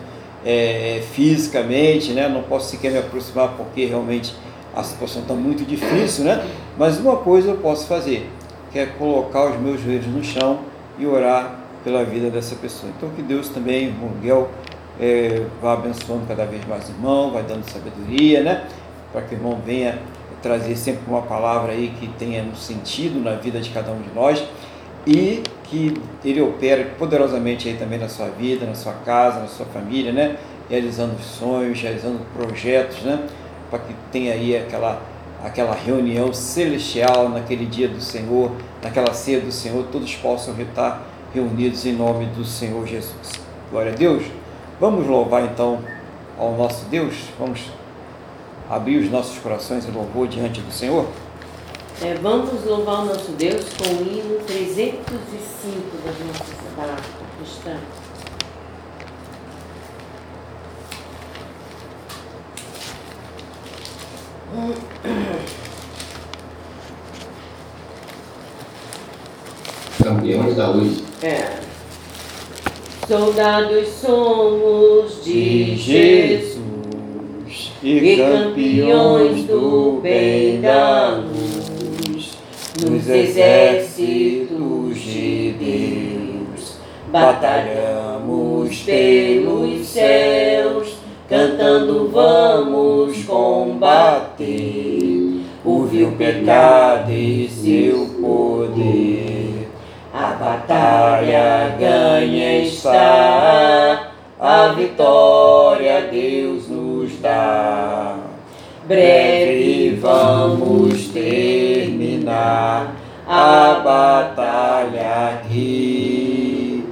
é, fisicamente, né? Não posso sequer me aproximar porque realmente a situação está muito difícil, né? Mas uma coisa eu posso fazer, que é colocar os meus joelhos no chão e orar pela vida dessa pessoa. Então que Deus também, Miguel, é, vá abençoando cada vez mais o irmão, vai dando sabedoria, né? Para que o irmão venha trazer sempre uma palavra aí que tenha um sentido na vida de cada um de nós e que ele opere poderosamente aí também na sua vida, na sua casa, na sua família, né? Realizando sonhos, realizando projetos, né? Para que tenha aí aquela aquela reunião celestial naquele dia do Senhor, naquela ceia do Senhor, todos possam estar reunidos em nome do Senhor Jesus. Glória a Deus. Vamos louvar então ao nosso Deus? Vamos abrir os nossos corações em louvor diante do Senhor? É, vamos louvar o nosso Deus com o hino 305 das nossas da cristã. Campeões da luz. É. Soldados somos de Jesus e campeões do bem da luz, nos exércitos de Deus, batalhamos pelos céus, cantando vamos combater o vil pecado e seu poder. Batalha ganha está, a vitória Deus nos dá. Breve vamos terminar a batalha aqui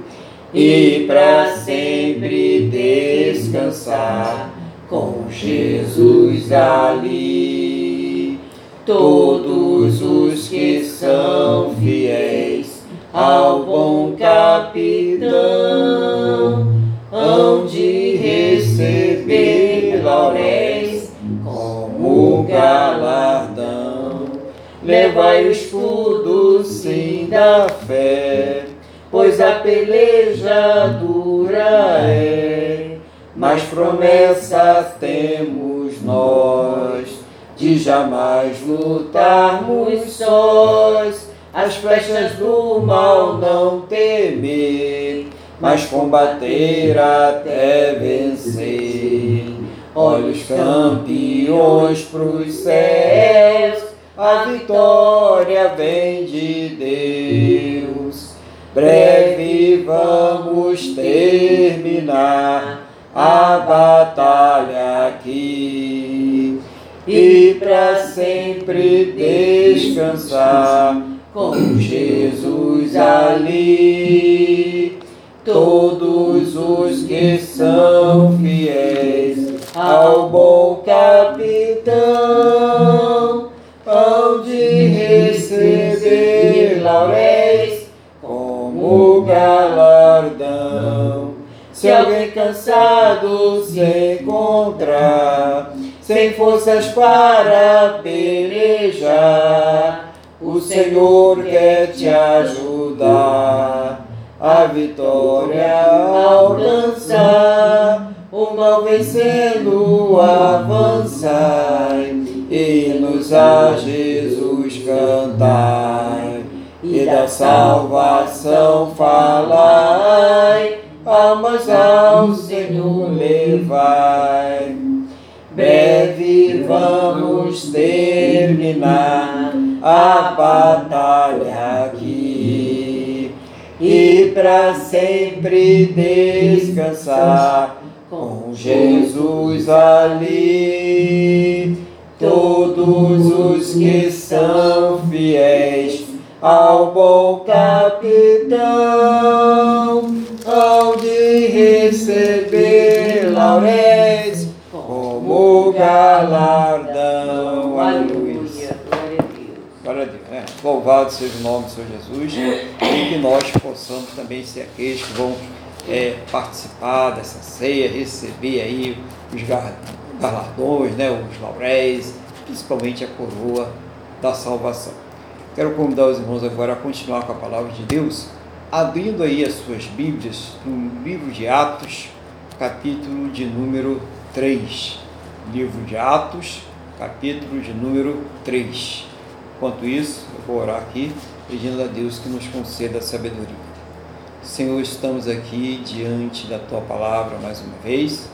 e para sempre descansar com Jesus ali. Todos os que são fiéis ao bom capitão hão de receber lauréis como galardão. Levai o escudo, sim, da fé, pois a peleja dura é, mas promessa temos nós de jamais lutarmos sós, as flechas do mal não temer, mas combater até vencer. Olhos campeões pros céus, a vitória vem de Deus. Breve vamos terminar a batalha aqui e para sempre descansar com Jesus ali. Todos os que são fiéis ao bom capitão hão de receber lauréis como galardão. Se alguém cansado se encontrar, sem forças para pelejar, o Senhor quer te ajudar. A vitória alcançar, o mal vencendo avançar e nos a Jesus cantar. E da salvação falai, almas ao Senhor levai. Breve vamos terminar a batalha aqui e para sempre descansar com Jesus ali. Todos os que são fiéis ao bom capitão hão de receber lauréis como galardão. Aleluia. Glória a Deus. É, louvado seja o nome do Senhor Jesus e que nós possamos também ser aqueles que vão é, participar dessa ceia, receber aí os galardões, né, os lauréis, principalmente a coroa da salvação. Quero convidar os irmãos agora a continuar com a palavra de Deus, abrindo aí as suas Bíblias no livro de Atos, capítulo de número 3. Livro de Atos, capítulo de número 3. Enquanto isso, eu vou orar aqui, pedindo a Deus que nos conceda a sabedoria. Senhor, estamos aqui diante da tua palavra mais uma vez.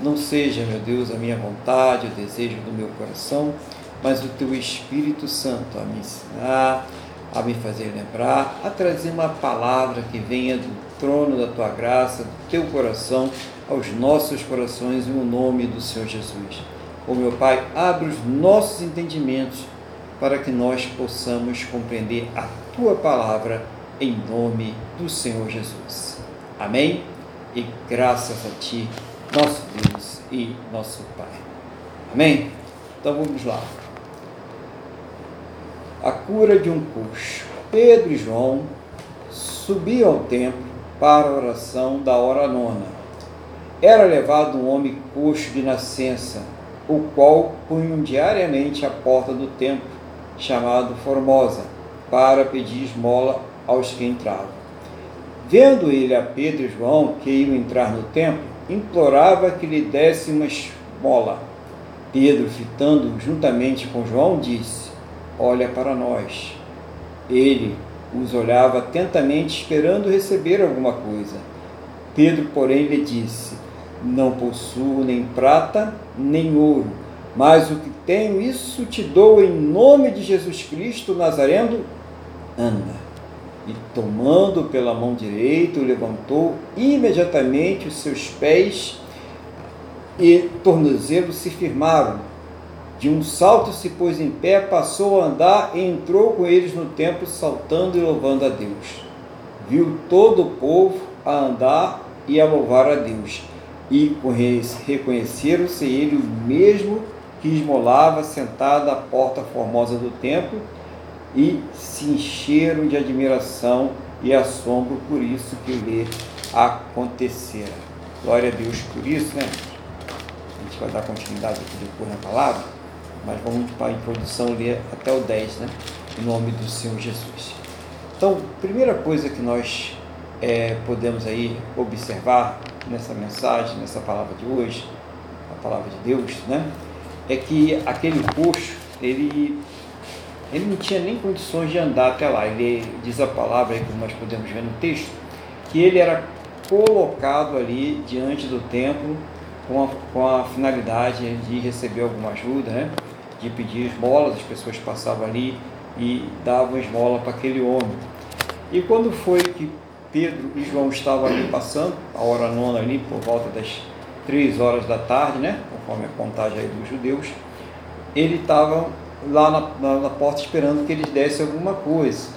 Não seja, meu Deus, a minha vontade, o desejo do meu coração, mas o teu Espírito Santo a me ensinar, a me fazer lembrar, a trazer uma palavra que venha do trono da tua graça, do teu coração, aos nossos corações, no nome do Senhor Jesus. Ô meu Pai, abre os nossos entendimentos para que nós possamos compreender a tua palavra em nome do Senhor Jesus. Amém? E graças a Ti, nosso Deus e nosso Pai. Amém? Então vamos lá. A cura de um coxo. Pedro e João subiam ao templo para a oração da hora nona. Era levado um homem coxo de nascença, o qual punham diariamente à porta do templo, chamado Formosa, para pedir esmola aos que entravam. Vendo ele a Pedro e João que iam entrar no templo, implorava que lhe desse uma esmola. Pedro, fitando juntamente com João, disse: Olha para nós. Ele os olhava atentamente, esperando receber alguma coisa. Pedro, porém, lhe disse: Não possuo nem prata, nem ouro, mas o que tenho, isso te dou em nome de Jesus Cristo Nazareno. Anda. E tomando pela mão direita, levantou imediatamente os seus pés e tornozelos se firmaram. De um salto se pôs em pé, passou a andar e entrou com eles no templo, saltando e louvando a Deus. Viu todo o povo a andar e a louvar a Deus. e reconheceram-se ele o mesmo que esmolava sentado à porta formosa do templo e se encheram de admiração e assombro por isso que lhe acontecera. Glória a Deus por isso, né? A gente vai dar continuidade aqui depois na palavra, mas vamos para a introdução ler até o 10, né? Em nome do Senhor Jesus. Então, primeira coisa que nós é, podemos aí observar nessa mensagem, nessa palavra de hoje, a palavra de Deus, né? É que aquele coxo, ele ele não tinha nem condições de andar até lá. Ele diz a palavra como nós podemos ver no texto, que ele era colocado ali diante do templo com a, com a finalidade de receber alguma ajuda, né? de pedir esmolas, as pessoas passavam ali e davam esmola para aquele homem. E quando foi que Pedro e João estavam ali passando, a hora nona ali, por volta das três horas da tarde, né? conforme a contagem aí dos judeus, ele estava lá na, na, na porta esperando que eles dessem alguma coisa.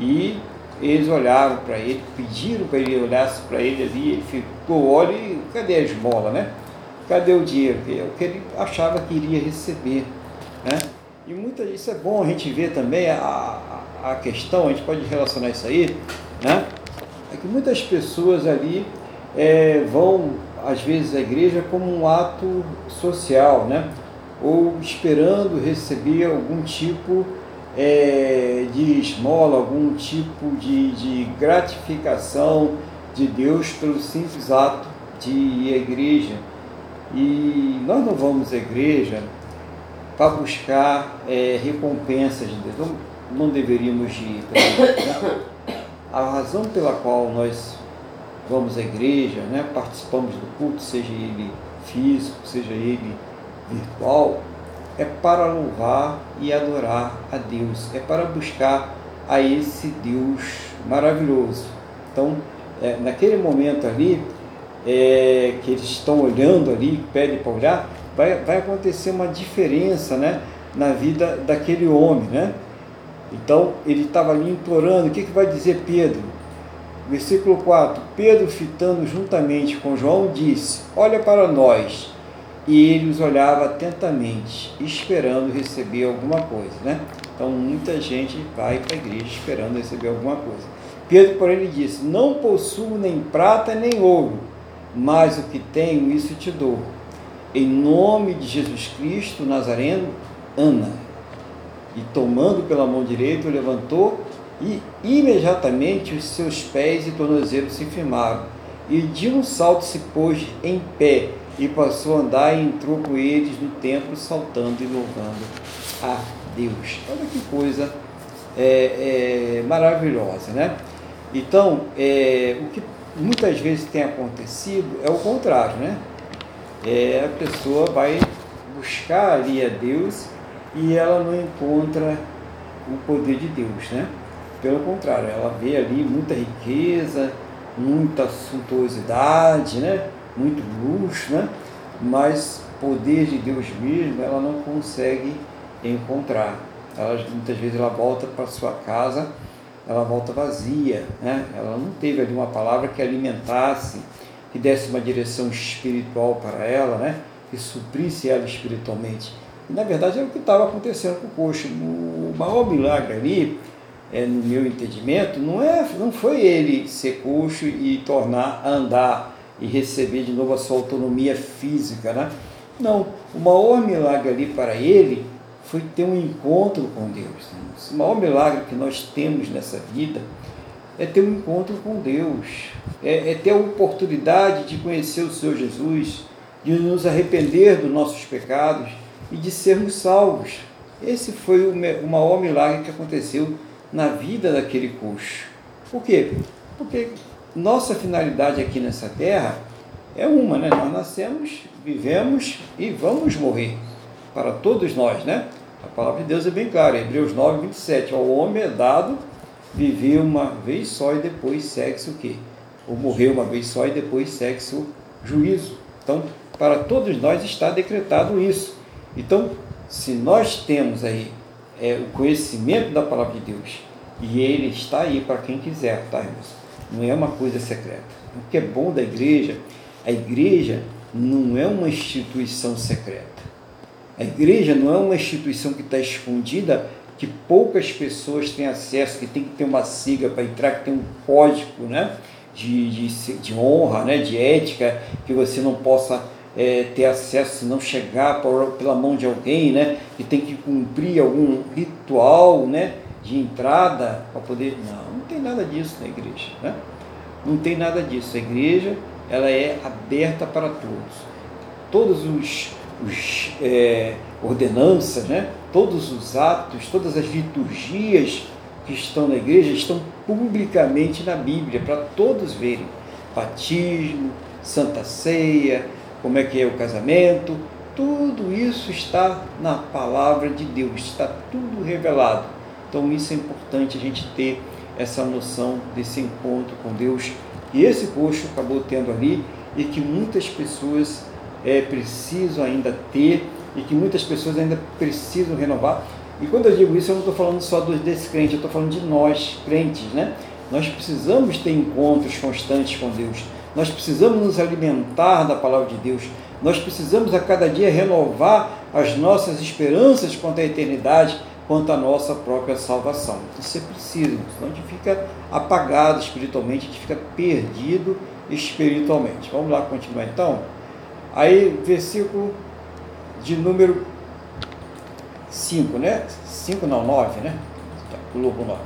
E eles olharam para ele, pediram para ele olhasse para ele ali, ele ficou, olha, cadê a esmola, né? Cadê o dinheiro? É o que ele achava que iria receber, né? E muita, isso é bom a gente ver também a, a questão, a gente pode relacionar isso aí, né? É que muitas pessoas ali é, vão, às vezes, à igreja como um ato social, né? ou esperando receber algum tipo é, de esmola, algum tipo de, de gratificação de Deus pelo simples ato de ir à igreja. E nós não vamos à igreja para buscar é, recompensas de Deus. Não, não deveríamos ir. Né? A razão pela qual nós vamos à igreja, né, participamos do culto, seja ele físico, seja ele virtual é para louvar e adorar a Deus, é para buscar a esse Deus maravilhoso. Então, é, naquele momento ali, é, que eles estão olhando ali, pedem para olhar, vai, vai acontecer uma diferença né, na vida daquele homem. Né? Então, ele estava ali implorando, o que, que vai dizer Pedro? Versículo 4: Pedro, fitando juntamente com João, disse: Olha para nós e ele os olhava atentamente, esperando receber alguma coisa, né? Então muita gente vai para a igreja esperando receber alguma coisa. Pedro, porém, lhe disse: Não possuo nem prata nem ouro, mas o que tenho, isso te dou. Em nome de Jesus Cristo Nazareno, Ana. E tomando pela mão direita, levantou e imediatamente os seus pés e tornozelos se firmaram. E de um salto se pôs em pé e passou a andar e entrou com eles no templo, saltando e louvando a Deus. Olha que coisa é, é, maravilhosa, né? Então, é, o que muitas vezes tem acontecido é o contrário, né? É, a pessoa vai buscar ali a Deus e ela não encontra o poder de Deus, né? Pelo contrário, ela vê ali muita riqueza, muita suntuosidade, né? muito luxo, né? mas poder de Deus mesmo ela não consegue encontrar. Ela, muitas vezes ela volta para sua casa, ela volta vazia, né? ela não teve ali uma palavra que alimentasse, que desse uma direção espiritual para ela, né? que suprisse ela espiritualmente. E na verdade é o que estava acontecendo com o coxo. O maior milagre ali, é, no meu entendimento, não, é, não foi ele ser coxo e tornar a andar e receber de novo a sua autonomia física, né? Não, o maior milagre ali para ele foi ter um encontro com Deus. Né? O maior milagre que nós temos nessa vida é ter um encontro com Deus, é, é ter a oportunidade de conhecer o Senhor Jesus, de nos arrepender dos nossos pecados e de sermos salvos. Esse foi o, maior milagre que aconteceu na vida daquele coxo. Por quê? Porque nossa finalidade aqui nessa terra é uma, né? Nós nascemos, vivemos e vamos morrer. Para todos nós, né? A palavra de Deus é bem clara, Hebreus 9, 27. Ao homem é dado viver uma vez só e depois sexo o quê? Ou morrer uma vez só e depois sexo juízo. Então, para todos nós está decretado isso. Então, se nós temos aí é, o conhecimento da palavra de Deus, e ele está aí para quem quiser, tá, irmãos? não é uma coisa secreta. O que é bom da igreja A igreja não é uma instituição secreta. A igreja não é uma instituição que está escondida, que poucas pessoas têm acesso, que tem que ter uma sigla para entrar, que tem um código né, de, de, de honra, né, de ética, que você não possa é, ter acesso se não chegar por, pela mão de alguém, né, que tem que cumprir algum ritual né, de entrada para poder. Não, não tem nada disso na igreja. Né? Não tem nada disso. A igreja ela é aberta para todos. Todos os, os é, ordenanças, né? todos os atos, todas as liturgias que estão na igreja estão publicamente na Bíblia, para todos verem. Batismo, Santa Ceia, como é que é o casamento, tudo isso está na palavra de Deus, está tudo revelado. Então isso é importante a gente ter essa noção desse encontro com Deus e esse posto acabou tendo ali e que muitas pessoas é, precisam ainda ter e que muitas pessoas ainda precisam renovar. E quando eu digo isso, eu não estou falando só desse crente, eu estou falando de nós, crentes, né? Nós precisamos ter encontros constantes com Deus. Nós precisamos nos alimentar da palavra de Deus. Nós precisamos a cada dia renovar as nossas esperanças quanto à eternidade, quanto à nossa própria salvação. Isso é preciso, senão a gente fica apagado espiritualmente, a gente fica perdido espiritualmente. Vamos lá continuar então? Aí, versículo de número 5, né? 5 não, 9, né? Pulou para 9.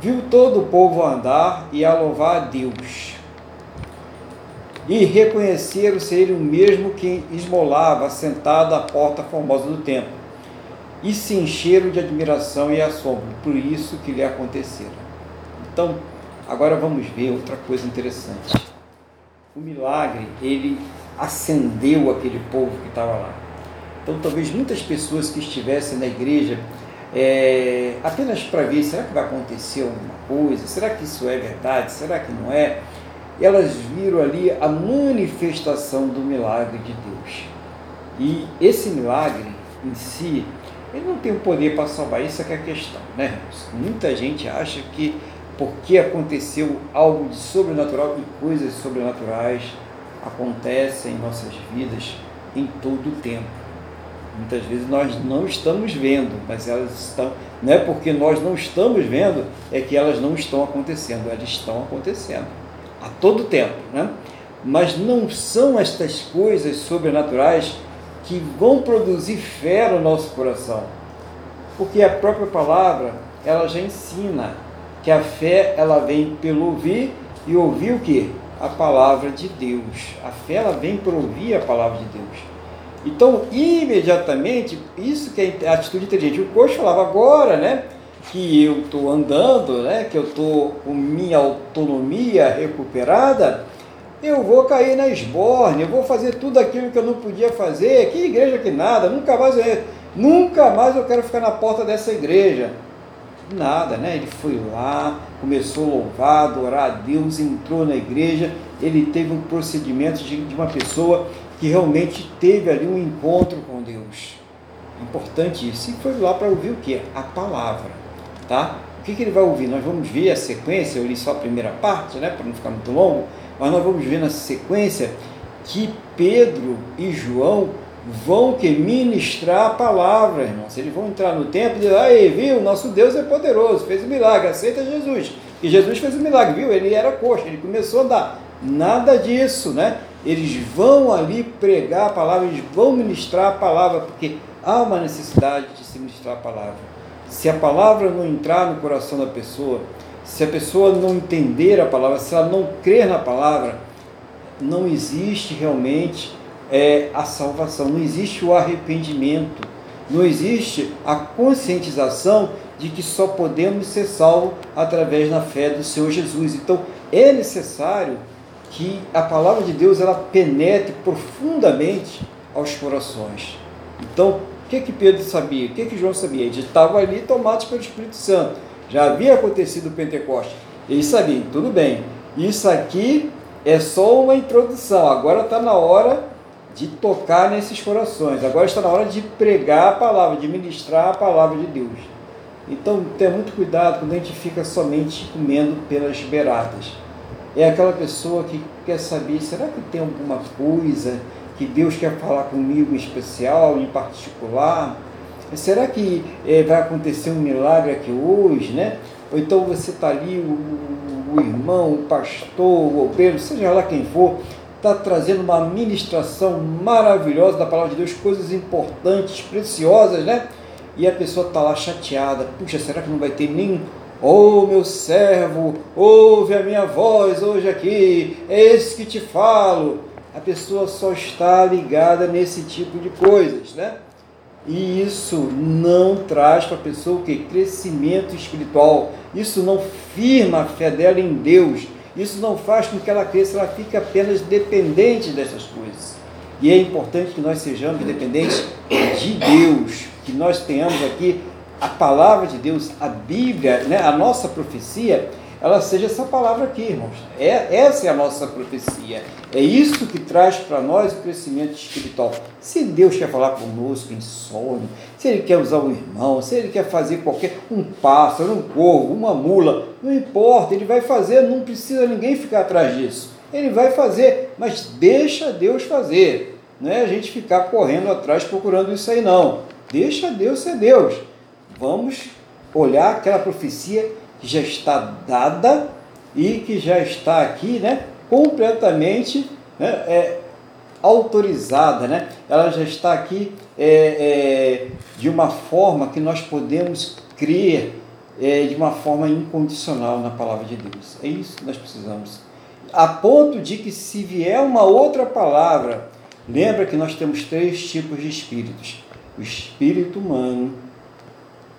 Viu todo o povo andar e a louvar a Deus. E reconheceram ser ele o mesmo que esmolava sentado à porta formosa do templo. E se encheram de admiração e assombro por isso que lhe acontecera. Então, agora vamos ver outra coisa interessante. O milagre, ele acendeu aquele povo que estava lá. Então, talvez muitas pessoas que estivessem na igreja é, apenas para ver, será que vai acontecer alguma coisa? Será que isso é verdade? Será que não é? Elas viram ali a manifestação do milagre de Deus. E esse milagre em si, ele não tem o poder para salvar, isso é que é a questão, né? Muita gente acha que porque aconteceu algo de sobrenatural e coisas sobrenaturais acontecem em nossas vidas em todo o tempo. Muitas vezes nós não estamos vendo, mas elas estão. Não é porque nós não estamos vendo, é que elas não estão acontecendo, elas estão acontecendo a todo tempo. Né? Mas não são estas coisas sobrenaturais que vão produzir fé no nosso coração. Porque a própria palavra, ela já ensina que a fé ela vem pelo ouvir e ouvir o que? A palavra de Deus. A fé ela vem por ouvir a palavra de Deus. Então, imediatamente, isso que é a atitude inteligente. O coach falava agora, né? Que eu estou andando, né? Que eu estou com minha autonomia recuperada, eu vou cair na esborne, eu vou fazer tudo aquilo que eu não podia fazer. Que igreja que nada, nunca mais eu, nunca mais eu quero ficar na porta dessa igreja. Nada, né? Ele foi lá, começou a louvar, adorar a Deus, entrou na igreja, ele teve um procedimento de, de uma pessoa que realmente teve ali um encontro com Deus. Importante isso. E foi lá para ouvir o que? A palavra. Tá? O que, que ele vai ouvir? Nós vamos ver a sequência, eu li só a primeira parte, né, para não ficar muito longo, mas nós vamos ver na sequência que Pedro e João vão que ministrar a palavra, irmãos. Eles vão entrar no templo e dizer, aí, viu, nosso Deus é poderoso, fez o um milagre, aceita Jesus. E Jesus fez o um milagre, viu? Ele era coxa, ele começou a andar. Nada disso, né? eles vão ali pregar a palavra, eles vão ministrar a palavra, porque há uma necessidade de se ministrar a palavra. Se a palavra não entrar no coração da pessoa, se a pessoa não entender a palavra, se ela não crer na palavra, não existe realmente é, a salvação, não existe o arrependimento, não existe a conscientização de que só podemos ser salvos através da fé do Senhor Jesus. Então é necessário que a palavra de Deus ela penetre profundamente aos corações. Então, que que Pedro sabia? O que que João sabia? Eles estavam ali tomados pelo Espírito Santo. Já havia acontecido o Pentecoste. Eles sabiam, tudo bem. Isso aqui é só uma introdução. Agora está na hora de tocar nesses corações. Agora está na hora de pregar a palavra, de ministrar a palavra de Deus. Então, tenha muito cuidado quando a gente fica somente comendo pelas beiradas é aquela pessoa que quer saber, será que tem alguma coisa que Deus quer falar comigo em especial, em particular? Será que é, vai acontecer um milagre aqui hoje, né? Ou então você está ali, o, o, irmão, o pastor, o obreiro, seja lá quem for, está trazendo uma ministração maravilhosa da palavra de Deus, coisas importantes, preciosas, né? E a pessoa está lá chateada, puxa, será que não vai ter nem Oh, meu servo, ouve a minha voz hoje aqui, é esse que te falo. A pessoa só está ligada nesse tipo de coisas, né? E isso não traz para a pessoa o que? Crescimento espiritual. Isso não firma a fé dela em Deus. Isso não faz com que ela cresça, ela fica apenas dependente dessas coisas. E é importante que nós sejamos dependentes de Deus, que nós tenhamos aqui a palavra de Deus, a Bíblia, né, a nossa profecia, ela seja essa palavra aqui, irmãos. É, essa é a nossa profecia. É isso que traz para nós o crescimento espiritual. Se Deus quer falar conosco em sonho, se Ele quer usar o irmão, se Ele quer fazer qualquer um pássaro, um corvo, uma mula, não importa, Ele vai fazer, não precisa ninguém ficar atrás disso. Ele vai fazer, mas deixa Deus fazer. Não é a gente ficar correndo atrás procurando isso aí, não. Deixa Deus ser Deus vamos olhar aquela profecia que já está dada e que já está aqui, né, completamente né, é, autorizada, né? Ela já está aqui é, é, de uma forma que nós podemos crer é, de uma forma incondicional na palavra de Deus. É isso que nós precisamos. A ponto de que se vier uma outra palavra, lembra que nós temos três tipos de espíritos: o espírito humano,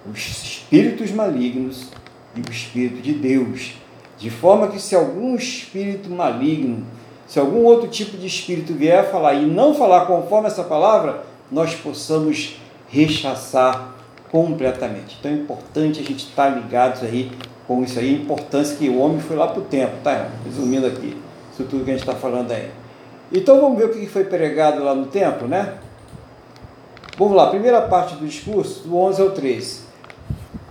os espíritos malignos e o Espírito de Deus. De forma que, se algum espírito maligno, se algum outro tipo de espírito vier falar e não falar conforme essa palavra, nós possamos rechaçar completamente. Então é importante a gente estar ligados aí com isso aí, a importância que o homem foi lá para o tempo, tá? Resumindo aqui, isso tudo que a gente está falando aí. Então vamos ver o que foi pregado lá no templo, né? Vamos lá, primeira parte do discurso, do 11 ao 13.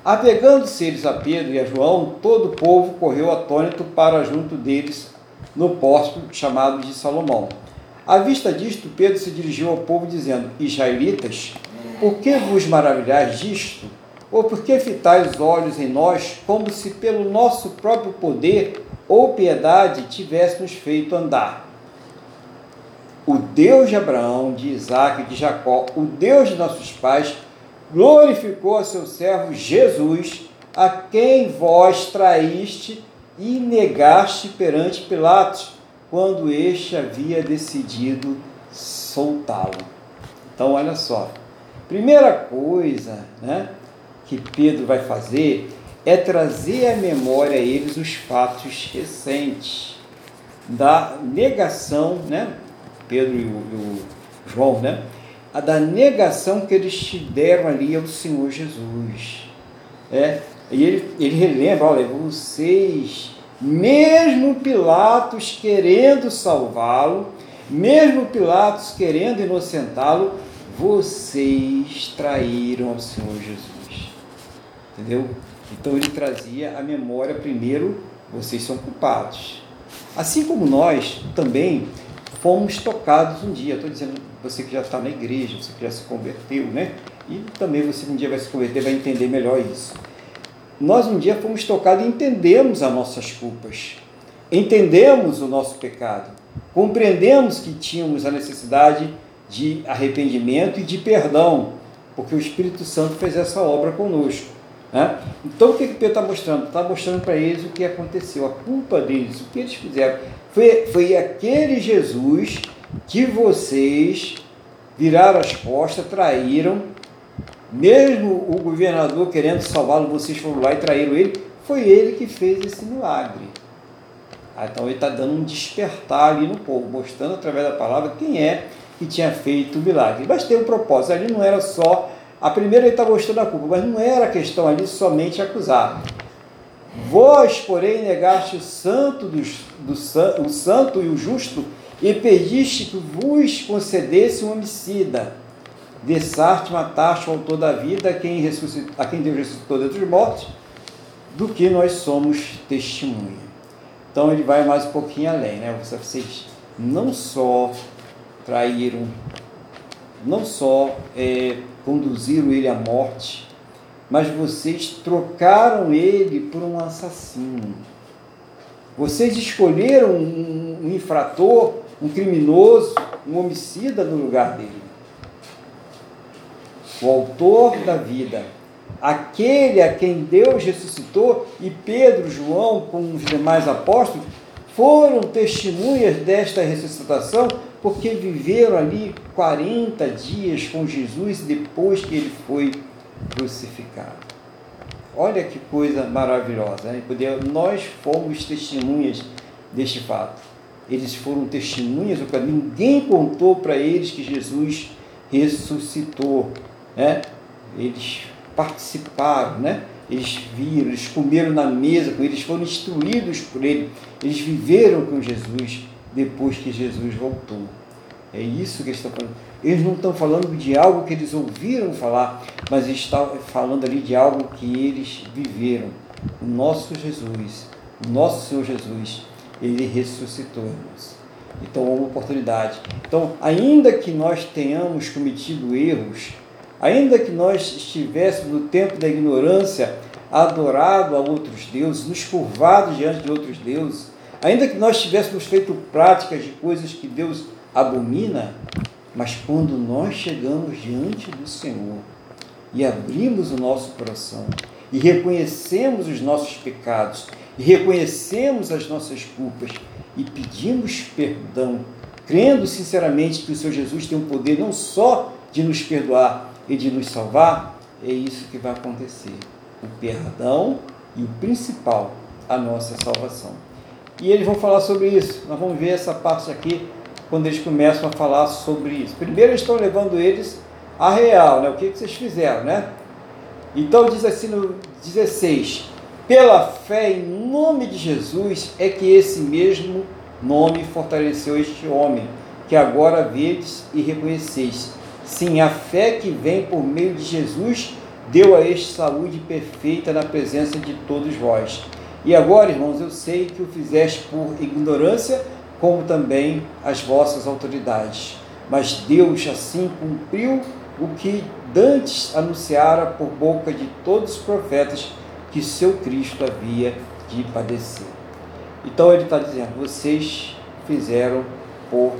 Apegando-se eles a Pedro e a João, todo o povo correu atônito para junto deles no pórtico chamado de Salomão. À vista disto, Pedro se dirigiu ao povo dizendo: Israelitas, por que vos maravilhais disto? Ou por que fitais os olhos em nós, como se pelo nosso próprio poder ou piedade tivéssemos feito andar? O Deus de Abraão, de Isaac e de Jacó, o Deus de nossos pais, glorificou a seu servo Jesus, a quem vós traíste e negaste perante Pilatos, quando este havia decidido soltá-lo. Então, olha só. Primeira coisa né, que Pedro vai fazer é trazer à memória a eles os fatos recentes da negação, né? Pedro e o, e o João, né? A da negação que eles te deram ali ao Senhor Jesus. É, e ele, ele relembra, olha, vocês, mesmo Pilatos querendo salvá-lo, mesmo Pilatos querendo inocentá-lo, vocês traíram ao Senhor Jesus. Entendeu? Então ele trazia a memória primeiro, vocês são culpados. Assim como nós também fomos tocados um dia. Estou dizendo você que já está na igreja, você que já se converteu, né? E também você um dia vai se converter, vai entender melhor isso. Nós um dia fomos tocados e entendemos as nossas culpas, entendemos o nosso pecado, compreendemos que tínhamos a necessidade de arrependimento e de perdão, porque o Espírito Santo fez essa obra conosco. Né? Então o que, que Pedro está mostrando? Está mostrando para eles o que aconteceu, a culpa deles, o que eles fizeram. Foi, foi aquele Jesus que vocês viraram as costas, traíram, mesmo o governador querendo salvá-lo, vocês foram lá e traíram ele, foi ele que fez esse milagre. Ah, então ele está dando um despertar ali no povo, mostrando através da palavra quem é que tinha feito o milagre. Mas tem um propósito, ali não era só. A primeira ele está mostrando a culpa, mas não era questão ali somente acusar. Vós, porém, negaste o santo, dos, do, o santo e o justo e pediste que vos concedesse um homicida. Dessarte, mataste o autor da vida, a quem, a quem Deus ressuscitou dentre os mortos, do que nós somos testemunha. Então ele vai mais um pouquinho além, né? Vocês não só traíram, não só é, conduziram ele à morte, mas vocês trocaram ele por um assassino. Vocês escolheram um, um infrator, um criminoso, um homicida no lugar dele. O autor da vida, aquele a quem Deus ressuscitou, e Pedro, João, com os demais apóstolos, foram testemunhas desta ressuscitação porque viveram ali 40 dias com Jesus depois que ele foi crucificado. Olha que coisa maravilhosa, né? Nós fomos testemunhas deste fato. Eles foram testemunhas, ninguém contou para eles que Jesus ressuscitou. Né? Eles participaram, né? eles viram, eles comeram na mesa com ele, eles foram instruídos por ele, eles viveram com Jesus depois que Jesus voltou. É isso que eles estão falando. Eles não estão falando de algo que eles ouviram falar, mas estão falando ali de algo que eles viveram. O nosso Jesus, o nosso Senhor Jesus, ele ressuscitou, irmãos. Então, é uma oportunidade. Então, ainda que nós tenhamos cometido erros, ainda que nós estivéssemos no tempo da ignorância, adorado a outros deuses, nos curvado diante de outros deuses, ainda que nós tivéssemos feito práticas de coisas que Deus abomina, mas quando nós chegamos diante do Senhor e abrimos o nosso coração e reconhecemos os nossos pecados e reconhecemos as nossas culpas e pedimos perdão, crendo sinceramente que o Senhor Jesus tem o poder não só de nos perdoar e de nos salvar, é isso que vai acontecer. O perdão e o principal, a nossa salvação. E eles vão falar sobre isso. Nós vamos ver essa parte aqui quando eles começam a falar sobre isso. Primeiro eles estão levando eles a real, né? O que, vocês fizeram, né? Então diz assim no 16: Pela fé em nome de Jesus é que esse mesmo nome fortaleceu este homem, que agora vedes e reconheceis. Sim, a fé que vem por meio de Jesus deu a este saúde perfeita na presença de todos vós. E agora, irmãos, eu sei que o fizeste por ignorância, como também as vossas autoridades. Mas Deus assim cumpriu o que dantes anunciara por boca de todos os profetas que seu Cristo havia de padecer. Então ele está dizendo: vocês fizeram por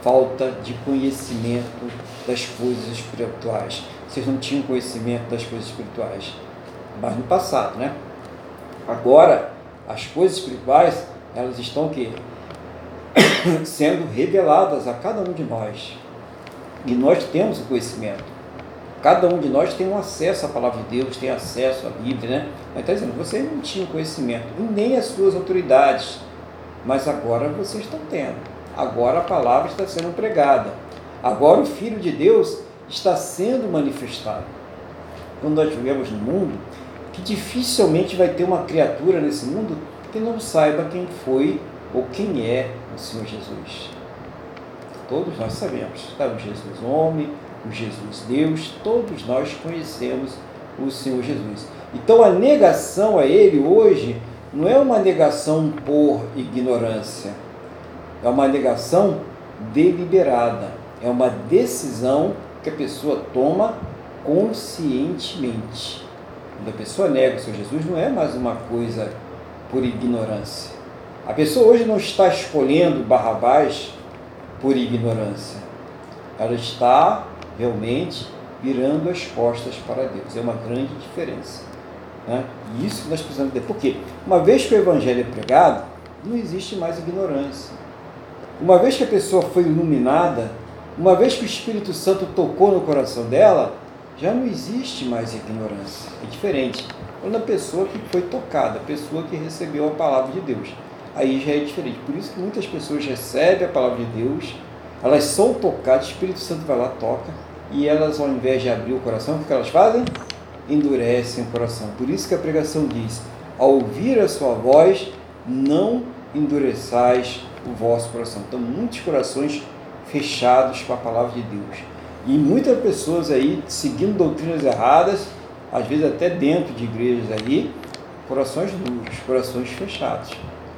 falta de conhecimento das coisas espirituais. Vocês não tinham conhecimento das coisas espirituais, mas no passado, né? Agora, as coisas espirituais, elas estão o quê? sendo reveladas a cada um de nós. E nós temos o conhecimento. Cada um de nós tem um acesso à palavra de Deus, tem acesso à Bíblia, né? Mas está dizendo, você não tinha conhecimento, e nem as suas autoridades, mas agora vocês estão tendo. Agora a palavra está sendo pregada. Agora o Filho de Deus está sendo manifestado. Quando nós vivemos no mundo, que dificilmente vai ter uma criatura nesse mundo que não saiba quem foi ou quem é o Senhor Jesus. Todos nós sabemos, tá? o Jesus homem, o Jesus Deus, todos nós conhecemos o Senhor Jesus. Então a negação a Ele hoje não é uma negação por ignorância, é uma negação deliberada, é uma decisão que a pessoa toma conscientemente. Quando a pessoa nega o Senhor Jesus, não é mais uma coisa por ignorância a pessoa hoje não está escolhendo Barrabás por ignorância. Ela está realmente virando as costas para Deus. É uma grande diferença. Né? E isso que nós precisamos entender. Por quê? Uma vez que o Evangelho é pregado, não existe mais ignorância. Uma vez que a pessoa foi iluminada, uma vez que o Espírito Santo tocou no coração dela, já não existe mais ignorância. É diferente. Quando a pessoa que foi tocada, a pessoa que recebeu a palavra de Deus aí já é diferente. Por isso que muitas pessoas recebem a palavra de Deus, elas são tocadas, o Espírito Santo vai lá, toca, e elas, ao invés de abrir o coração, o que elas fazem? Endurecem o coração. Por isso que a pregação diz: ao ouvir a sua voz, não endureçais o vosso coração. Então, muitos corações fechados com a palavra de Deus. E muitas pessoas aí seguindo doutrinas erradas, às vezes até dentro de igrejas aí, corações duros, corações fechados.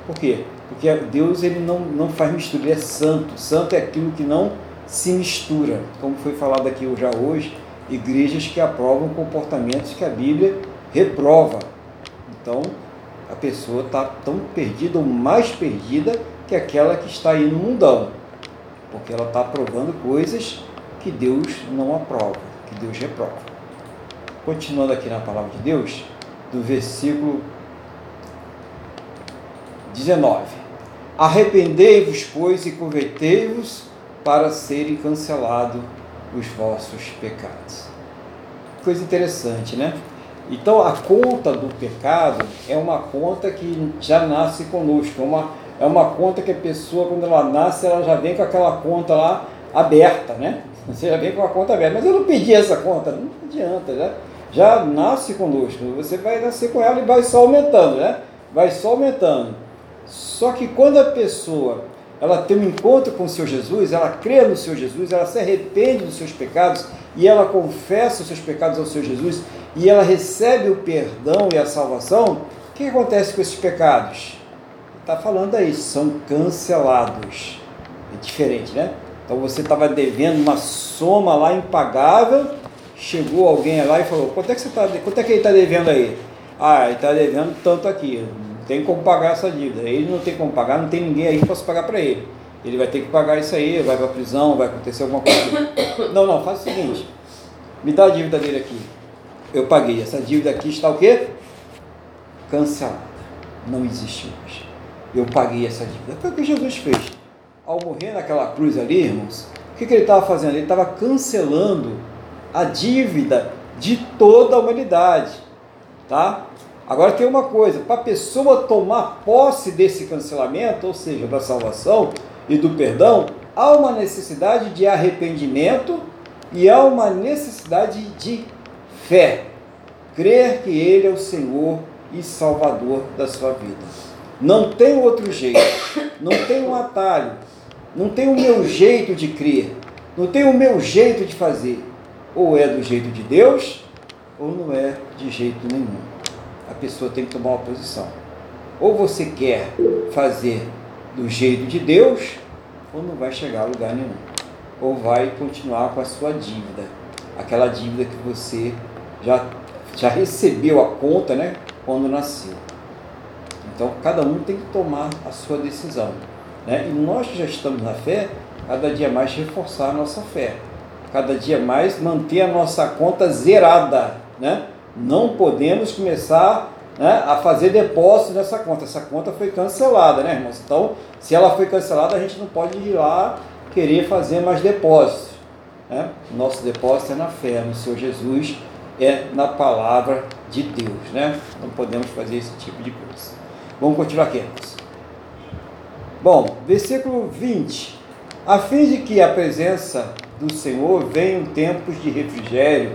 Por quê? Porque Deus ele não, não faz mistura, ele é santo. Santo é aquilo que não se mistura. Como foi falado aqui já hoje, igrejas que aprovam comportamentos que a Bíblia reprova. Então, a pessoa está tão perdida ou mais perdida que aquela que está aí no mundão. Porque ela está aprovando coisas que Deus não aprova, que Deus reprova. Continuando aqui na palavra de Deus, do versículo 19: Arrependei-vos, pois, e convertei-vos para serem cancelados os vossos pecados. Coisa interessante, né? Então a conta do pecado é uma conta que já nasce conosco, é uma, é uma conta que a pessoa, quando ela nasce, ela já vem com aquela conta lá aberta, né? Você já vem com a conta aberta. Mas eu não pedi essa conta, não adianta, já, já nasce conosco. Você vai nascer com ela e vai só aumentando, né? Vai só aumentando. Só que quando a pessoa ela tem um encontro com o Senhor Jesus, ela crê no Senhor Jesus, ela se arrepende dos seus pecados e ela confessa os seus pecados ao Senhor Jesus e ela recebe o perdão e a salvação, o que acontece com esses pecados? Está falando aí, são cancelados. É diferente, né? Então você estava devendo uma soma lá impagável, chegou alguém lá e falou, quanto é que você está, quanto é que ele está devendo aí? Ah, ele está devendo tanto aqui, não tem como pagar essa dívida. Ele não tem como pagar, não tem ninguém aí que possa pagar para ele. Ele vai ter que pagar isso aí, vai para a prisão, vai acontecer alguma coisa. Não, não, faz o seguinte, me dá a dívida dele aqui. Eu paguei, essa dívida aqui está o quê? Cancelada. Não existe mais. Eu paguei essa dívida. Foi o que Jesus fez ao morrer naquela cruz ali, irmãos, o que, que ele estava fazendo? Ele estava cancelando a dívida de toda a humanidade. Tá? Agora tem uma coisa, para a pessoa tomar posse desse cancelamento, ou seja, da salvação e do perdão, há uma necessidade de arrependimento e há uma necessidade de fé. Crer que Ele é o Senhor e Salvador da sua vida. Não tem outro jeito, não tem um atalho, não tem o meu jeito de crer, não tem o meu jeito de fazer. Ou é do jeito de Deus, ou não é de jeito nenhum. A pessoa tem que tomar uma posição. Ou você quer fazer do jeito de Deus, ou não vai chegar a lugar nenhum. Ou vai continuar com a sua dívida. Aquela dívida que você já, já recebeu a conta né, quando nasceu. Então cada um tem que tomar a sua decisão. Né? E nós que já estamos na fé, cada dia mais reforçar a nossa fé, cada dia mais manter a nossa conta zerada. Né? Não podemos começar né, a fazer depósito nessa conta. Essa conta foi cancelada, né, irmãos? Então, se ela foi cancelada, a gente não pode ir lá querer fazer mais depósitos. Né? Nosso depósito é na fé, no Senhor Jesus, é na palavra de Deus. Né? Não podemos fazer esse tipo de coisa. Vamos continuar aqui, irmãos. Bom, versículo 20. A fim de que a presença do Senhor venham tempos de refrigério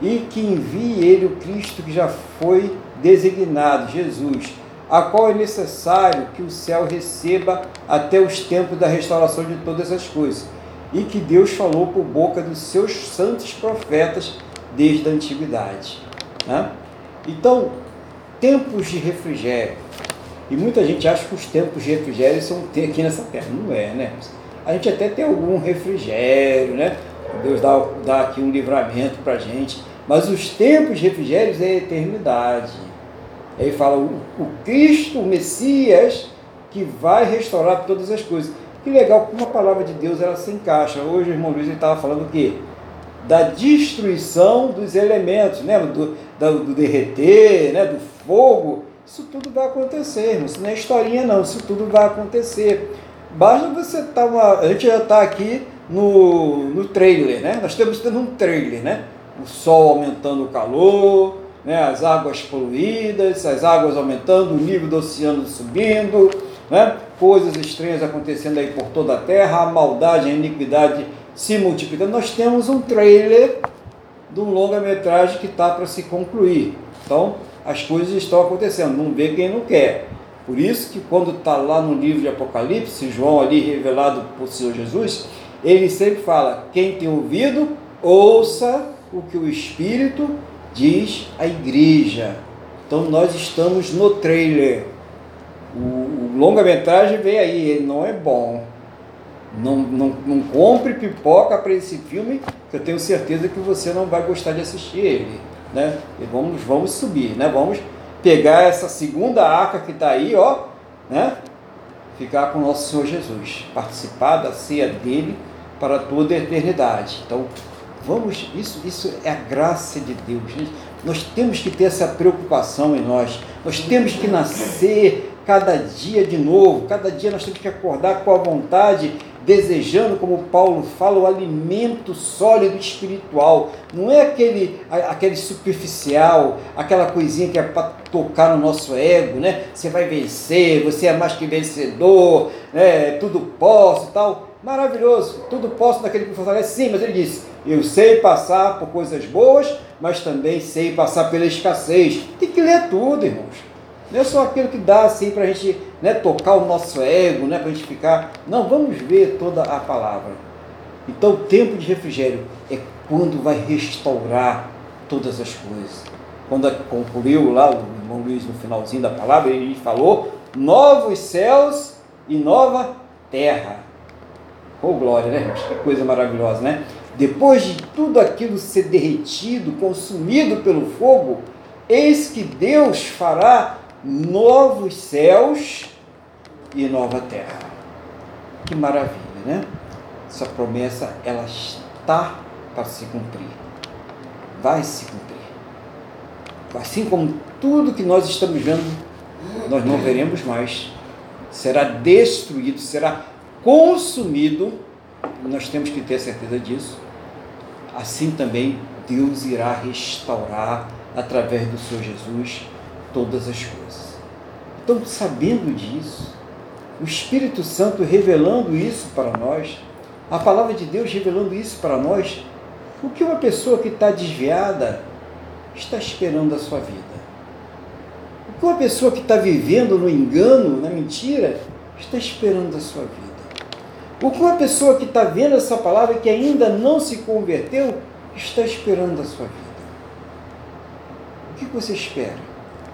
e que envie ele o Cristo que já foi designado, Jesus, a qual é necessário que o céu receba até os tempos da restauração de todas as coisas, e que Deus falou por boca dos seus santos profetas desde a antiguidade. Né? Então, tempos de refrigério, e muita gente acha que os tempos de refrigério são aqui nessa terra. Não é, né? A gente até tem algum refrigério, né? Deus dá, dá aqui um livramento para gente. Mas os tempos de refrigério é a eternidade. Aí fala o, o Cristo, o Messias, que vai restaurar todas as coisas. Que legal como a palavra de Deus ela se encaixa. Hoje o irmão Luiz estava falando o quê? Da destruição dos elementos, né? do, do, do derreter, né? do fogo isso tudo vai acontecer, irmão. Isso não é historinha, não. Isso tudo vai acontecer. Basta você estar tá uma. A gente já está aqui no, no trailer, né? Nós estamos tendo um trailer, né? O sol aumentando o calor, né? as águas poluídas, as águas aumentando, o nível do oceano subindo, né? coisas estranhas acontecendo aí por toda a terra, a maldade, a iniquidade se multiplicando. Nós temos um trailer de um longa-metragem que está para se concluir. Então, as coisas estão acontecendo, não vê quem não quer. Por isso que quando está lá no livro de Apocalipse, João ali revelado por Senhor Jesus, ele sempre fala, quem tem ouvido, ouça o que o Espírito diz à igreja. Então nós estamos no trailer. o, o longa-metragem vem aí, ele não é bom. Não, não, não compre pipoca para esse filme, que eu tenho certeza que você não vai gostar de assistir ele. Né? E vamos, vamos subir, né? Vamos pegar essa segunda arca que está aí, ó, né? Ficar com o nosso Senhor Jesus, participar da ceia dele para toda a eternidade. Então, vamos, isso, isso é a graça de Deus. Nós temos que ter essa preocupação em nós. Nós temos que nascer cada dia de novo. Cada dia nós temos que acordar com a vontade desejando, como Paulo fala, o alimento sólido espiritual. Não é aquele, aquele superficial, aquela coisinha que é para tocar no nosso ego, né? Você vai vencer, você é mais que vencedor, né? tudo posso tal. Maravilhoso, tudo posso naquele que fortalece. Sim, mas ele disse: Eu sei passar por coisas boas, mas também sei passar pela escassez. Tem que ler tudo, irmãos. Não é só aquilo que dá assim para a gente né, tocar o nosso ego, né, para a gente ficar. Não, vamos ver toda a palavra. Então, o tempo de refrigério é quando vai restaurar todas as coisas. Quando concluiu lá o irmão Luiz no finalzinho da palavra, ele falou: novos céus e nova terra. Oh, glória, né? Que coisa maravilhosa, né? Depois de tudo aquilo ser derretido, consumido pelo fogo, eis que Deus fará novos céus e nova terra. Que maravilha, né? Essa promessa ela está para se cumprir. Vai se cumprir. Assim como tudo que nós estamos vendo, nós não veremos mais. Será destruído, será consumido. Nós temos que ter certeza disso. Assim também Deus irá restaurar através do Senhor Jesus todas as coisas. Então, sabendo disso, o Espírito Santo revelando isso para nós, a palavra de Deus revelando isso para nós, o que uma pessoa que está desviada está esperando da sua vida? O que uma pessoa que está vivendo no engano, na mentira, está esperando da sua vida? O que uma pessoa que está vendo essa palavra que ainda não se converteu está esperando da sua vida? O que você espera?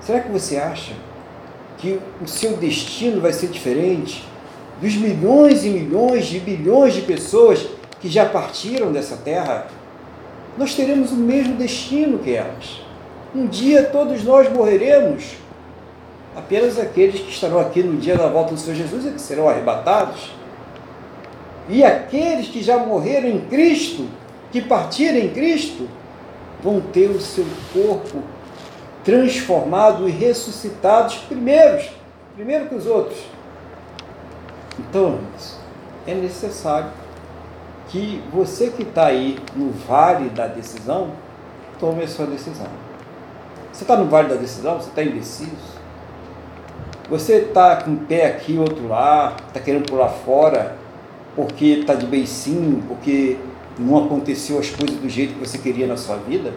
Será que você acha que o seu destino vai ser diferente dos milhões e milhões de bilhões de pessoas que já partiram dessa terra? Nós teremos o mesmo destino que elas. Um dia todos nós morreremos. Apenas aqueles que estarão aqui no dia da volta do Senhor Jesus é que serão arrebatados. E aqueles que já morreram em Cristo, que partiram em Cristo, vão ter o seu corpo transformados e ressuscitados primeiros, primeiro que os outros. Então, é necessário que você que está aí no vale da decisão, tome a sua decisão. Você está no vale da decisão? Você está indeciso? Você está com um pé aqui, outro lá, está querendo pular fora, porque está de beicinho, porque não aconteceu as coisas do jeito que você queria na sua vida?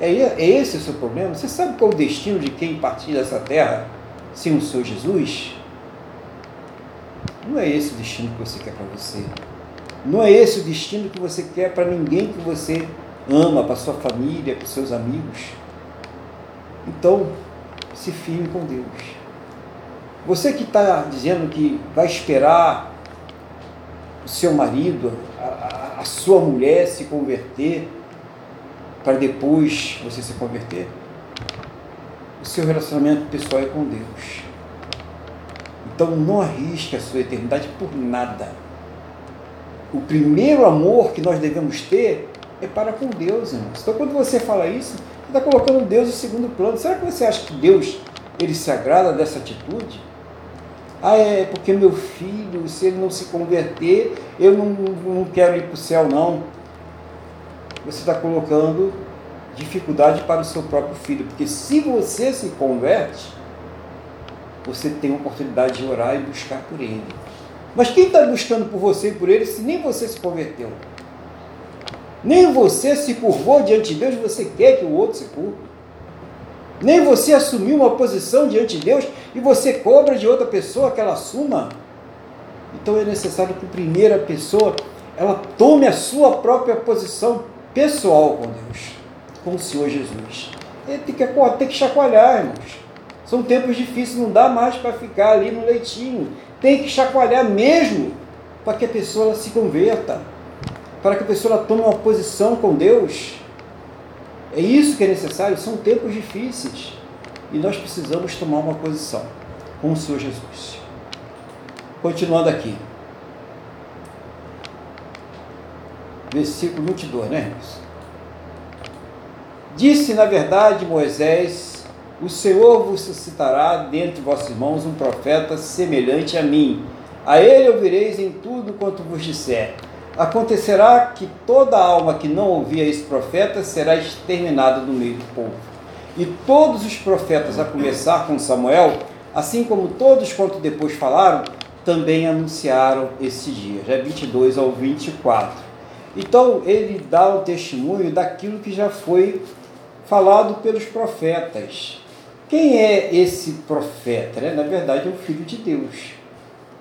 É, é esse o seu problema? Você sabe qual é o destino de quem partir dessa terra sem o Senhor Jesus? Não é esse o destino que você quer para você. Não é esse o destino que você quer para ninguém que você ama, para sua família, para seus amigos. Então, se firme com Deus. Você que está dizendo que vai esperar o seu marido, a, a, a sua mulher se converter, para depois você se converter? O seu relacionamento pessoal é com Deus. Então não arrisque a sua eternidade por nada. O primeiro amor que nós devemos ter é para com Deus, irmãos. Então quando você fala isso, você está colocando Deus em segundo plano. Será que você acha que Deus ele se agrada dessa atitude? Ah, é porque meu filho, se ele não se converter, eu não, não quero ir para o céu, não você está colocando dificuldade para o seu próprio filho. Porque se você se converte, você tem a oportunidade de orar e buscar por ele. Mas quem está buscando por você e por ele se nem você se converteu? Nem você se curvou diante de Deus, você quer que o outro se curve. Nem você assumiu uma posição diante de Deus e você cobra de outra pessoa que ela assuma. Então é necessário que a primeira pessoa ela tome a sua própria posição pessoal com Deus, com o Senhor Jesus. Ele tem que, tem que chacoalhar, irmãos. São tempos difíceis, não dá mais para ficar ali no leitinho. Tem que chacoalhar mesmo para que a pessoa se converta, para que a pessoa tome uma posição com Deus. É isso que é necessário, são tempos difíceis. E nós precisamos tomar uma posição com o Senhor Jesus. Continuando aqui. Versículo 22, né, irmãos? Disse, na verdade, Moisés: O Senhor vos suscitará dentre vossos irmãos um profeta semelhante a mim. A ele ouvireis em tudo quanto vos disser. Acontecerá que toda alma que não ouvir esse profeta será exterminada do meio do povo. E todos os profetas, a começar com Samuel, assim como todos quanto depois falaram, também anunciaram esse dia, já 22 ao 24. Então ele dá o testemunho daquilo que já foi falado pelos profetas. Quem é esse profeta? Né? Na verdade, é o Filho de Deus.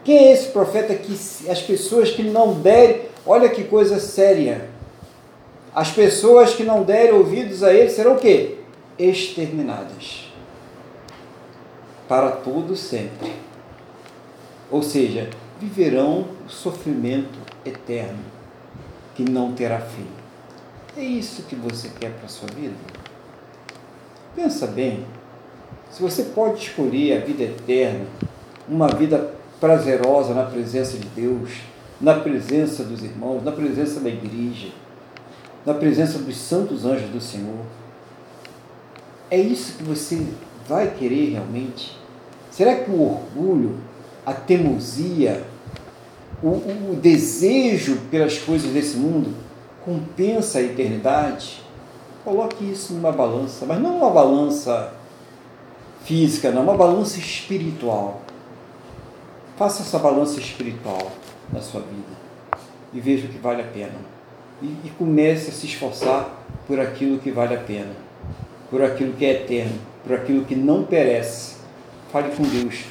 Quem é esse profeta que as pessoas que não derem, olha que coisa séria. As pessoas que não derem ouvidos a ele serão o quê? Exterminadas. Para todo sempre. Ou seja, viverão o sofrimento eterno que não terá fim. É isso que você quer para a sua vida? Pensa bem, se você pode escolher a vida eterna, uma vida prazerosa na presença de Deus, na presença dos irmãos, na presença da igreja, na presença dos santos anjos do Senhor, é isso que você vai querer realmente? Será que o orgulho, a teimosia, o, o desejo pelas coisas desse mundo compensa a eternidade? Coloque isso numa balança, mas não uma balança física, não, uma balança espiritual. Faça essa balança espiritual na sua vida e veja o que vale a pena. E, e comece a se esforçar por aquilo que vale a pena, por aquilo que é eterno, por aquilo que não perece. Fale com Deus.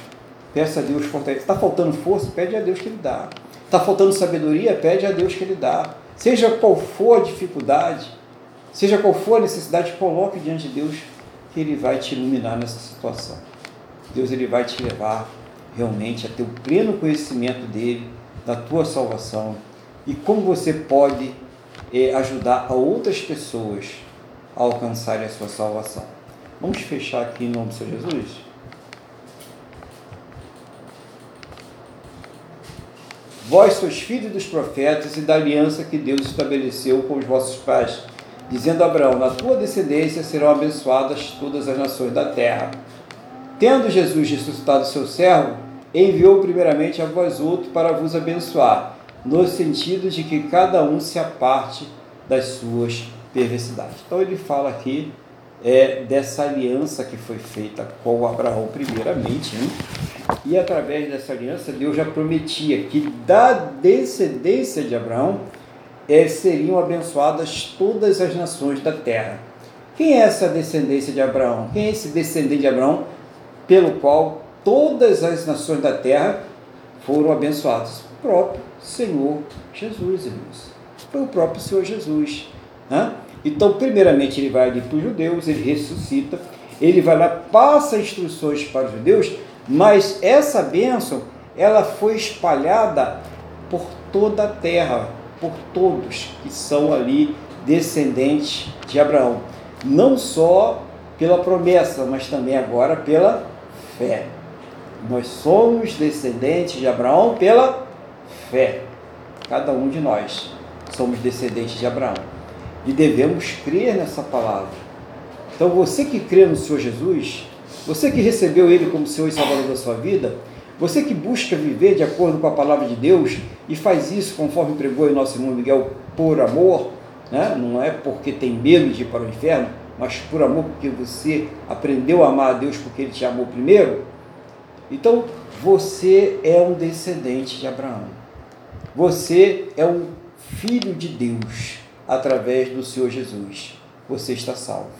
Peça a Deus fortaleza. Está faltando força? Pede a Deus que Ele dá. Está faltando sabedoria? Pede a Deus que Ele dá. Seja qual for a dificuldade, Seja qual for a necessidade, coloque diante de Deus que Ele vai te iluminar nessa situação. Deus ele vai te levar realmente a ter o pleno conhecimento dele, da tua salvação e como você pode é, ajudar a outras pessoas a alcançarem a sua salvação. Vamos fechar aqui em nome do Senhor Jesus? Vós sois filhos dos profetas e da aliança que Deus estabeleceu com os vossos pais dizendo a Abraão: Na tua descendência serão abençoadas todas as nações da terra. Tendo Jesus ressuscitado seu servo, enviou primeiramente a vós outros para vos abençoar, no sentido de que cada um se aparte das suas perversidades. Então ele fala aqui é, dessa aliança que foi feita com Abraão primeiramente, né? E através dessa aliança Deus já prometia que da descendência de Abraão é, seriam abençoadas todas as nações da terra. Quem é essa descendência de Abraão? Quem é esse descendente de Abraão pelo qual todas as nações da terra foram abençoadas? O próprio Senhor Jesus, irmãos. Foi o próprio Senhor Jesus. Né? Então, primeiramente, ele vai ali para os judeus, ele ressuscita, ele vai lá, passa instruções para os judeus, mas essa bênção, ela foi espalhada por toda a terra, por todos que são ali descendentes de Abraão. Não só pela promessa, mas também agora pela fé. Nós somos descendentes de Abraão pela fé. Cada um de nós somos descendentes de Abraão. E devemos crer nessa palavra. Então você que crê no Senhor Jesus, você que recebeu Ele como Senhor e Salvador da sua vida, você que busca viver de acordo com a palavra de Deus e faz isso conforme pregou em nosso irmão Miguel, por amor, né? não é porque tem medo de ir para o inferno, mas por amor porque você aprendeu a amar a Deus porque Ele te amou primeiro. Então, você é um descendente de Abraão. Você é um filho de Deus através do Senhor Jesus. Você está salvo.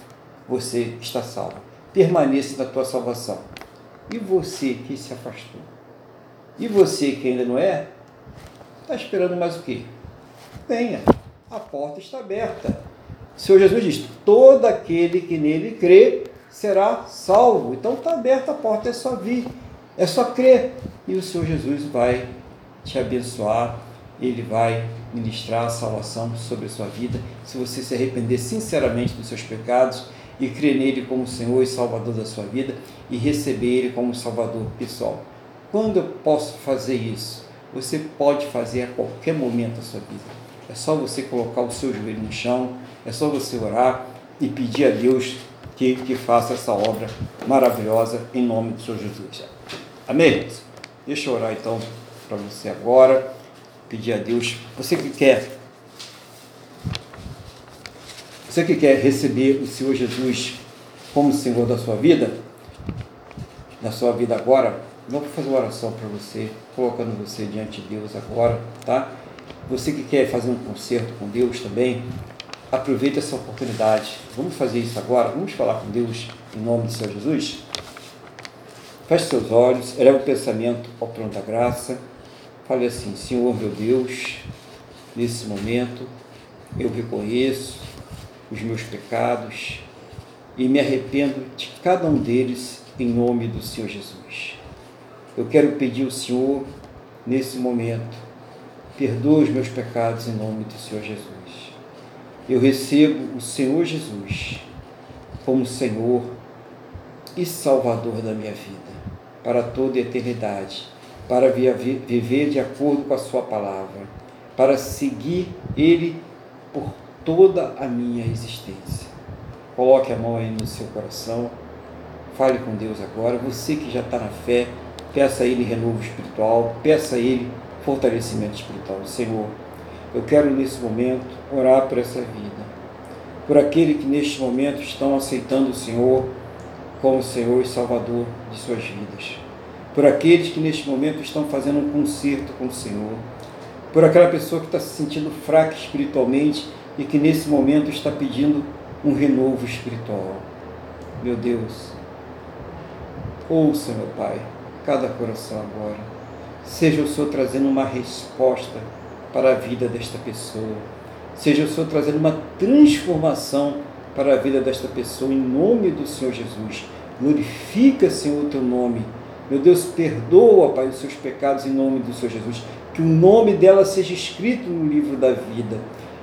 Você está salvo. Permaneça na tua salvação. E você que se afastou? E você que ainda não é? Está esperando mais o quê? Venha, a porta está aberta. O Senhor Jesus diz: todo aquele que nele crê será salvo. Então está aberta a porta, é só vir, é só crer. E o Senhor Jesus vai te abençoar, Ele vai ministrar a salvação sobre a sua vida. Se você se arrepender sinceramente dos seus pecados e crer nele como Senhor e Salvador da sua vida e receber Ele como Salvador pessoal. Quando eu posso fazer isso? Você pode fazer a qualquer momento da sua vida. É só você colocar o seu joelho no chão, é só você orar e pedir a Deus que, que faça essa obra maravilhosa em nome do Senhor Jesus. Amém? Deixa eu orar então para você agora, pedir a Deus, você que quer, você que quer receber o Senhor Jesus como Senhor da sua vida, da sua vida agora, vamos fazer uma oração para você, colocando você diante de Deus agora, tá? Você que quer fazer um concerto com Deus também, aproveite essa oportunidade. Vamos fazer isso agora? Vamos falar com Deus em nome do Senhor Jesus? Feche seus olhos, eleva o pensamento ao trono da graça. Fale assim: Senhor meu Deus, nesse momento eu reconheço os meus pecados e me arrependo de cada um deles em nome do Senhor Jesus. Eu quero pedir ao Senhor, nesse momento, perdoa os meus pecados em nome do Senhor Jesus. Eu recebo o Senhor Jesus como Senhor e Salvador da minha vida, para toda a eternidade, para viver de acordo com a Sua palavra, para seguir Ele por toda a minha existência. Coloque a mão aí no seu coração, fale com Deus agora. Você que já está na fé, peça a Ele renovo espiritual, peça a Ele fortalecimento espiritual. Senhor, eu quero nesse momento orar por essa vida, por aquele que neste momento estão aceitando o Senhor como Senhor e Salvador de suas vidas, por aqueles que neste momento estão fazendo um concerto com o Senhor, por aquela pessoa que está se sentindo fraca espiritualmente e que nesse momento está pedindo um renovo espiritual. Meu Deus, ouça, meu Pai, cada coração agora. Seja o Senhor trazendo uma resposta para a vida desta pessoa. Seja o Senhor trazendo uma transformação para a vida desta pessoa, em nome do Senhor Jesus. Glorifica, Senhor, o teu nome. Meu Deus, perdoa, Pai, os seus pecados em nome do Senhor Jesus. Que o nome dela seja escrito no livro da vida.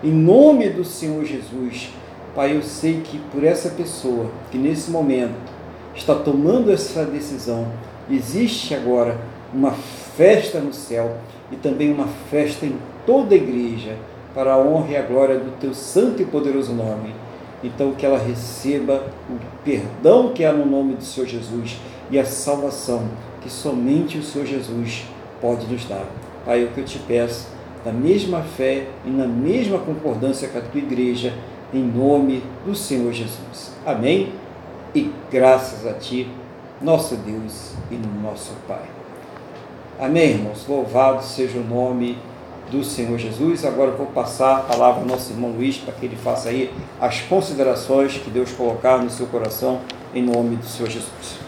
Em nome do Senhor Jesus. Pai, eu sei que por essa pessoa que nesse momento está tomando essa decisão, existe agora uma festa no céu e também uma festa em toda a igreja para a honra e a glória do teu santo e poderoso nome. Então que ela receba o perdão que há no nome do Senhor Jesus e a salvação que somente o Senhor Jesus pode nos dar. Pai, é o que eu te peço, na mesma fé e na mesma concordância com a tua igreja, em nome do Senhor Jesus. Amém? E graças a ti, nosso Deus e nosso Pai. Amém, irmãos? Louvado seja o nome do Senhor Jesus. Agora eu vou passar a palavra ao nosso irmão Luiz para que ele faça aí as considerações que Deus colocar no seu coração em nome do Senhor Jesus.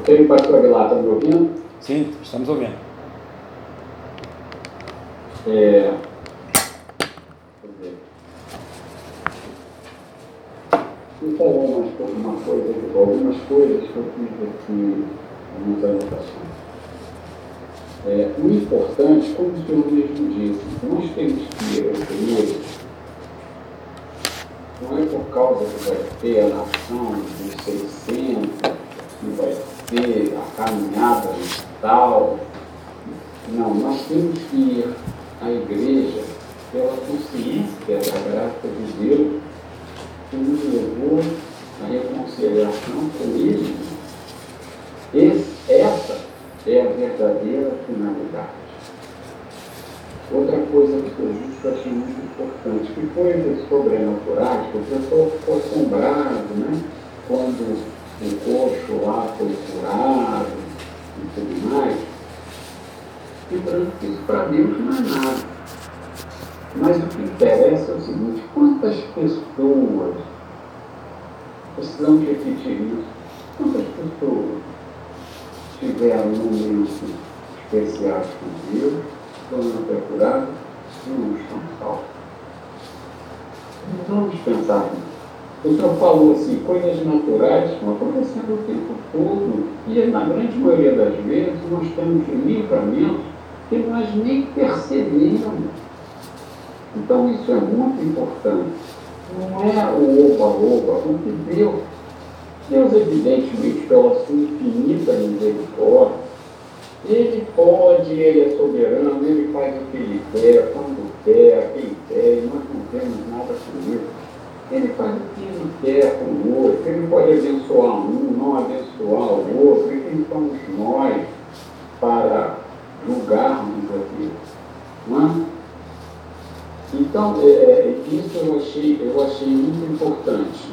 Ok, pastor Aguilar, está me ouvindo? Sim, estamos ouvindo. É, Vou falar uma, uma coisa, algumas coisas que eu fiz aqui algumas anotações. É, o importante, como o senhor mesmo disse, nós temos que ir à igreja, não é por causa que vai ter a nação dos 600, que vai ter a caminhada tal. Não, nós temos que ir à igreja pela consciência da graça de Deus que nos levou à reconciliação com Ele. Esse essa é a verdadeira finalidade. Outra coisa que eu disse que eu achei muito importante, que coisas sobrenaturais, que pessoal ficou assombrado, né? Quando o coxo lá foi curado e tudo mais. Lembrando que isso para Deus não é nada. Mas o que interessa é o seguinte, quantas pessoas precisamos repetir isso? Quantas pessoas tiveram momentos especiais com Deus, foram procurados e não estão salvos. Vamos pensar nisso. O senhor falou assim, coisas naturais estão acontecendo o tempo todo. E na grande maioria das vezes nós temos livramentos que nós nem percebemos. Então isso é muito importante. Não é o oba-oba, o que Deus, Deus evidentemente pela sua infinita misericórdia, ele pode, ele é soberano, ele faz o que ele quer, quando quer, quem quer, e nós não temos nada com. Ele faz o que ele quer conosco, ele pode abençoar um, não abençoar o outro, e quem somos nós para julgarmos aquilo? Não é? Então, é, é, isso eu achei, eu achei muito importante.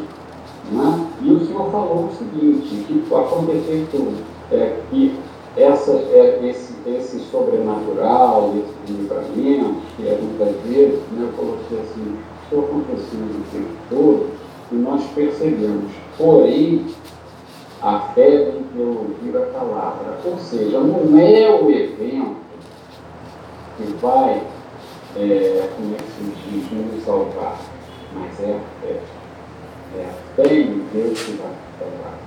É? E o senhor falou o seguinte, que aconteceu tudo, é, que essa, é, esse, esse sobrenatural, esse livramento, que é muitas vezes, né, eu coloquei assim, estou acontecendo o tempo todo, e nós percebemos. Porém, a fé vem pelo ouvir a palavra. Ou seja, não é o evento que vai, é, como é que se diz, nos salvar, mas é a fé. É a fé em Deus que vai nos salvar.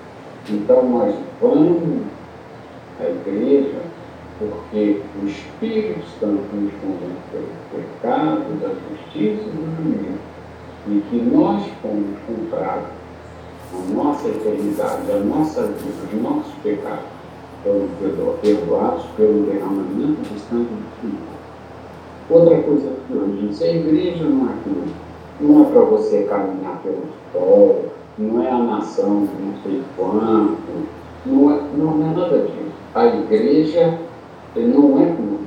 Então nós vamos à igreja porque o Espírito Santo nos convence do pecado, da justiça e do juízo, e que nós fomos comprados a nossa eternidade, a nossa vida, os nossos pecados foram perdoados pelo derramamento do sangue do Filho. Outra coisa que eu disse, a igreja não é aquilo, não é para você caminhar pelo sol, não é a nação não sei quanto, não é, não é nada disso. A igreja não é clube.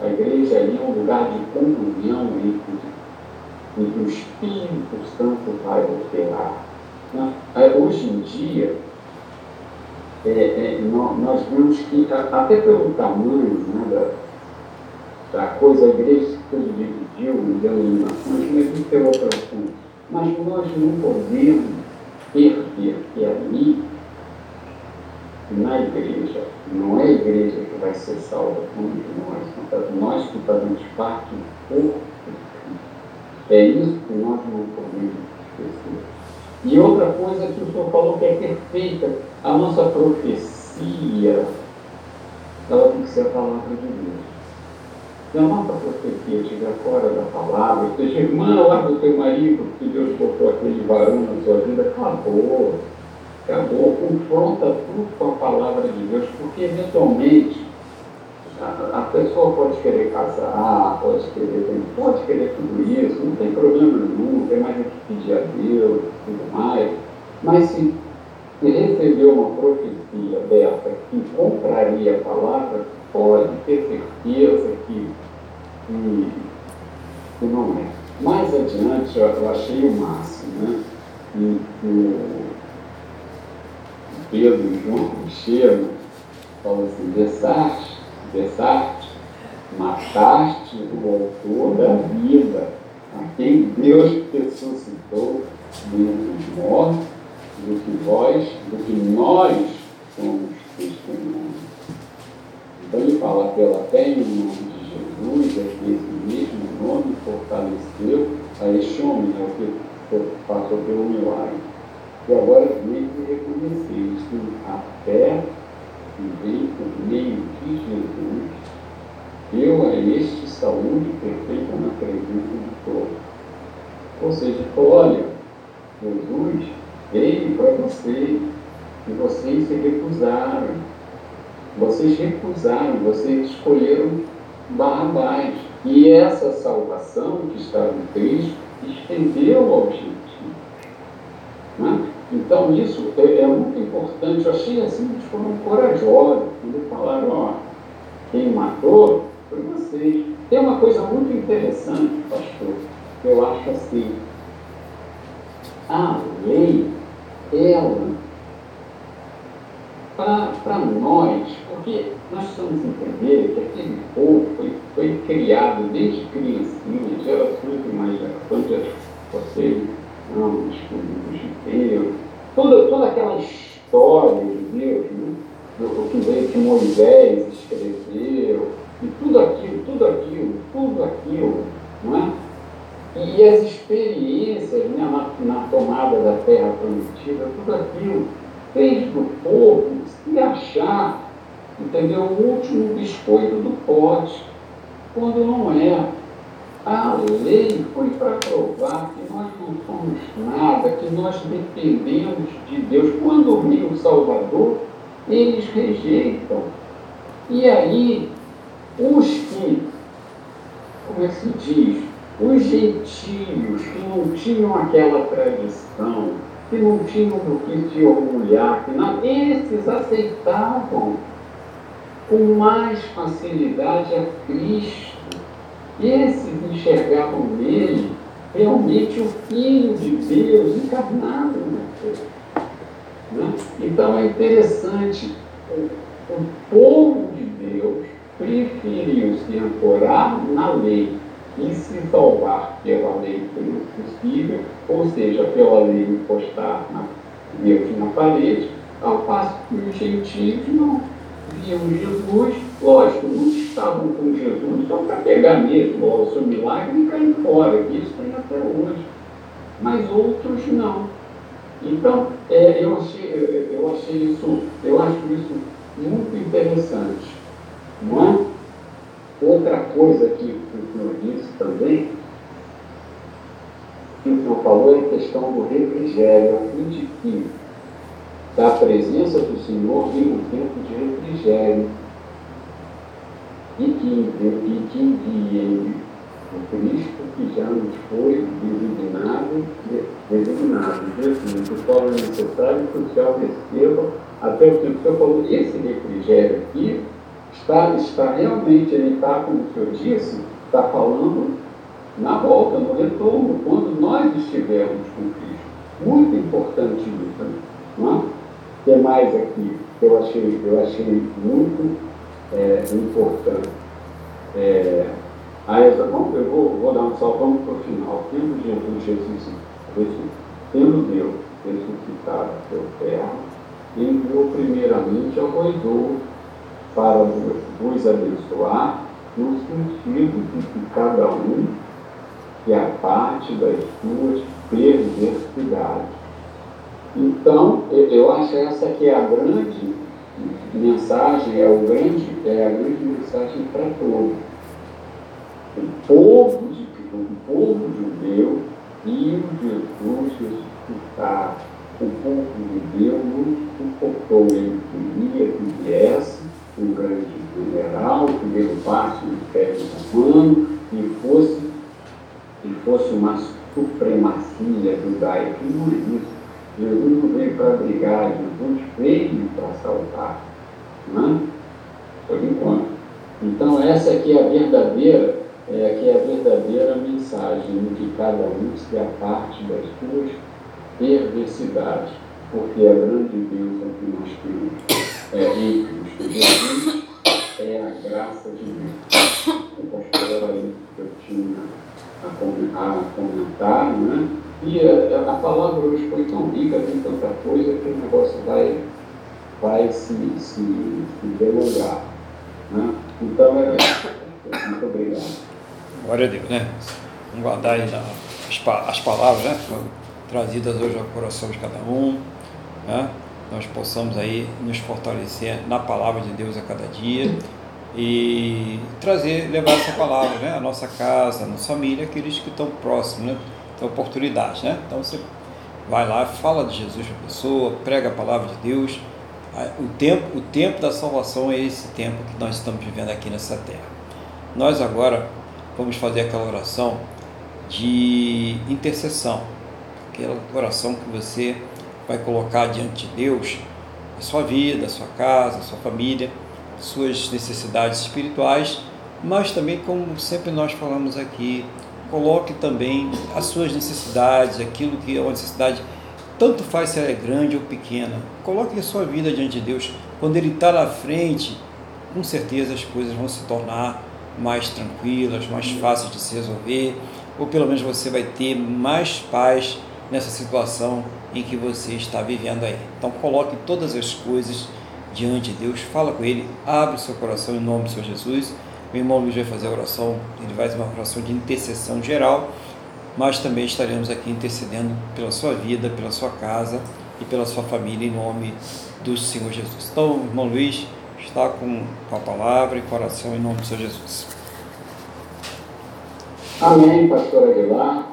A igreja ali é um lugar de comunhão entre, que o Espírito Santo vai operar. Né? Hoje em dia, é, é, nós vemos que, até pelo tamanho né, da, da coisa, a igreja se dividiu em denominações, mas isso é outro assunto. Mas nós não podemos perder que ali na igreja. Não é a igreja que vai ser salva como nós, nós que fazemos parte do corpo É isso que nós não podemos esquecer. E outra coisa que o senhor falou que é perfeita, a nossa profecia, ela tem que ser a palavra de Deus. Se a nossa profecia estiver fora da palavra, seja irmã lá do teu marido, que Deus botou aquele varão na sua vida, acabou acabou, confronta tudo com a palavra de Deus, porque eventualmente a, a pessoa pode querer casar, pode querer, pode querer tudo isso, não tem problema nenhum, tem mais o que pedir a Deus e tudo mais, mas se, recebeu uma profecia dessa que compraria a palavra, pode ter certeza que, que, que não é. Mais adiante, eu achei o máximo, né? E, que Pedro João chegam, falam assim, Dessarte, Dessarte, mataste o autor da vida, a quem Deus ressuscitou dos mortos, do que vós, do que nós somos testemunhas. Então ele fala pela fé em nome de Jesus, é que esse mesmo nome fortaleceu a este homem, é o que passou pelo milagre e agora vem que isso, a fé que vem por meio de Jesus deu a este saúde perfeita na presença de todos. Ou seja, olha, Jesus veio para vocês e vocês se recusaram. Vocês recusaram, vocês escolheram Barrabás. E essa salvação que estava em Cristo estendeu ao objetivo. Né? Então, isso é, é, muito importante. Eu achei assim, eles foram corajosos quando falaram: ó, quem matou foi vocês. Tem uma coisa muito interessante, pastor, que eu acho assim: a lei, ela, para nós, porque nós precisamos entender que aquele povo foi, foi criado desde criancinha, gerações e mais gerações, vocês não, os judeus, toda, toda aquela história de Deus, né? o que veio que Moisés escreveu, e tudo aquilo, tudo aquilo, tudo aquilo, não é? E as experiências né, na, na, tomada da terra prometida, tudo aquilo fez do povo se achar, entendeu, o último biscoito do pote, quando não é. A lei foi para provar que nós não somos nada, que nós dependemos de Deus. Quando vem o Salvador, eles rejeitam. E aí, os que, como é que se diz, os gentios que não tinham aquela tradição, que não tinham do que se orgulhar, que não, esses aceitavam com mais facilidade a Cristo. Esses enxergavam nele realmente o Filho de Deus encarnado Né? Então é interessante, o, o povo de Deus preferiu se ancorar na lei e se salvar pela lei possível, ou seja, pela lei encostar na, Deus na parede, ao passo que os gentios não viam Jesus, lógico, muitos estavam com Jesus só para pegar mesmo o seu milagre e cair fora, que isso tem até hoje. Mas outros não. Então, é, eu, achei, eu achei isso, eu acho isso muito interessante. Não é? Outra coisa que o senhor disse também, que o senhor falou é a questão do refrigério, a fim de que da presença do Senhor vem um tempo de refrigério. E que, e que envie o Cristo que já nos foi designado, designado, Jesus, de forma necessária que o céu receba até o tempo que o senhor falou, esse refrigério aqui está, está realmente, ele está, como o senhor disse, está falando na volta, no retorno, quando nós estivermos com Cristo. Muito importante isso, não é? que mais aqui? Eu achei, eu achei muito é, importante? É, a essa, vamos, eu vou, vou dar um salto, para o final. Tendo Jesus, Jesus, tendo Deus ressuscitado pelo terra, enviou primeiramente ao roedor para vos abençoar, no sentido de que cada um que a parte das suas perversidades então, eu acho essa que é a grande mensagem, é, o grande, é a grande mensagem para todos. O povo, de, o povo judeu e o Jesus ressuscitar. O povo judeu não suportou, ele queria que viesse um grande general que derrubasse o Império Romano e fosse, e fosse uma supremacia judaica. Não é isso Jesus não veio para brigar, Jesus veio para salvar. Né? Por enquanto. Então essa aqui é a verdadeira, é aqui é a verdadeira mensagem de que cada um se aparte das suas perversidades, porque a grande é que nós temos é, em Cristo Jesus é a graça de Deus. O pastor era isso que eu tinha a comentar, né? E a, a, palavra hoje foi tão rica, tem tanta coisa, que o negócio vai, vai se, se, se delongar. Né? Então, é, muito obrigado. Glória a Deus, né? Vamos guardar aí as, as palavras, né? Trazidas hoje ao coração de cada um, né? Nós possamos aí nos fortalecer na palavra de Deus a cada dia e trazer, levar essa palavra, né? A nossa casa, a nossa família, aqueles que estão próximos, né? Oportunidade, né? Então você vai lá, fala de Jesus para a pessoa, prega a palavra de Deus. O tempo, o tempo da salvação é esse tempo que nós estamos vivendo aqui nessa terra. Nós agora vamos fazer aquela oração de intercessão, aquela oração que você vai colocar diante de Deus a sua vida, a sua casa, a sua família, suas necessidades espirituais, mas também como sempre nós falamos aqui, coloque também as suas necessidades, aquilo que é uma necessidade, tanto faz se ela é grande ou pequena. Coloque a sua vida diante de Deus. Quando Ele está na frente, com certeza as coisas vão se tornar mais tranquilas, mais fáceis de se resolver, ou pelo menos você vai ter mais paz nessa situação em que você está vivendo aí. Então coloque todas as coisas diante de Deus, fala com Ele, abre o seu coração em nome do Senhor Jesus o irmão Luiz vai fazer a oração, ele faz uma oração de intercessão geral mas também estaremos aqui intercedendo pela sua vida, pela sua casa e pela sua família, em nome do Senhor Jesus. Então, irmão Luiz, está com a palavra e coração em nome do Senhor Jesus. Amém, pastor Aguilar.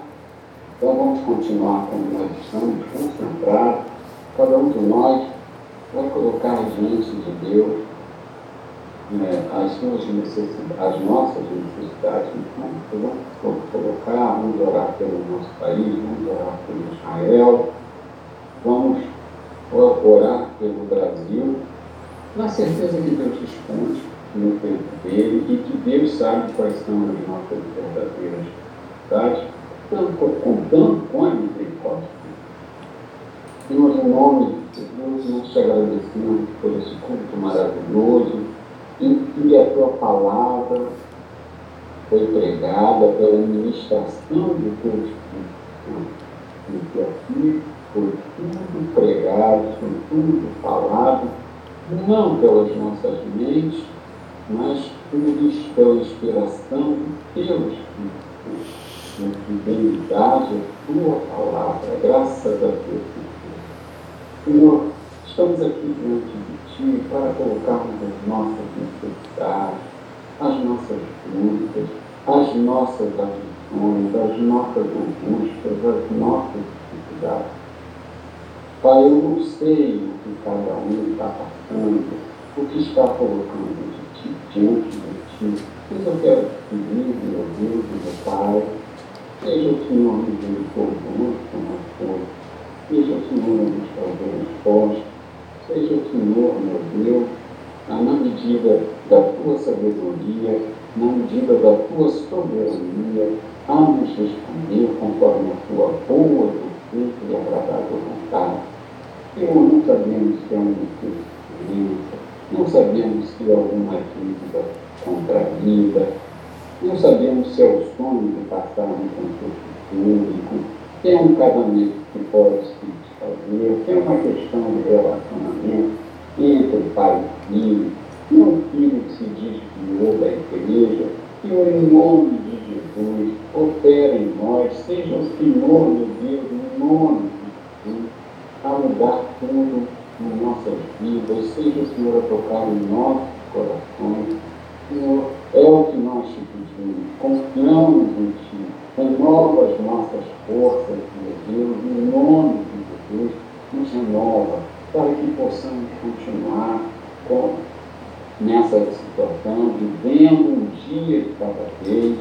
Então vamos continuar com nós estamos concentrados, cada um de nós vai colocar diante de Deus né, as suas necessidades, as nossas necessidades. Então, vamos colocar, vamos orar pelo nosso país, vamos orar pelo Israel, vamos orar pelo Brasil, na certeza que Deus responde no tempo dele e que Deus sabe quais são as nossas verdadeiras necessidades, contando com a misericórdia. Senhor, em nome de Deus, nós te agradecemos por esse culto maravilhoso em que a tua palavra foi pregada pela ministração do teu Espírito em que aqui foi tudo pregado, foi tudo falado, não pelas nossas mentes, mas tudo pela inspiração do teu Espírito, em fidelidade a tua palavra, graças a Deus. Senhor, estamos aqui diante de Ti para colocarmos as nossas necessidades, as nossas dúvidas, as nossas aflições, as nossas angústias, as nossas dificuldades. Pai, eu não sei o que cada um está passando, o que está colocando de ti, diante de ti, mas eu quero te pedir, meu Deus, meu Pai, seja o Senhor misericordioso todos, seja o Senhor nos trazer resposta, seja o Senhor, meu Deus, na medida da tua sabedoria, na medida da tua soberania, a nos responder conforme a tua boa, perfeita e agradável vontade. Senhor, não sabemos se é uma doença, não sabemos se é alguma dívida contraída, não sabemos se é o sonho de passar um concurso público, se é um casamento que pode se desfazer, se é uma questão de relacionamento entre pai e filho, é um filho que se desviou da igreja, Senhor, em nome de Jesus, opera em nós, seja o Senhor, meu Deus, em nome de Jesus, a mudar tudo em nossas vidas, seja o Senhor a tocar em nossos corações. Senhor, é o que nós te pedimos, confiamos em Ti, renova as nossas forças, meu Deus, em nome de Jesus, nos renova, para que possamos continuar com nessa situação, vivendo um dia de cada vez,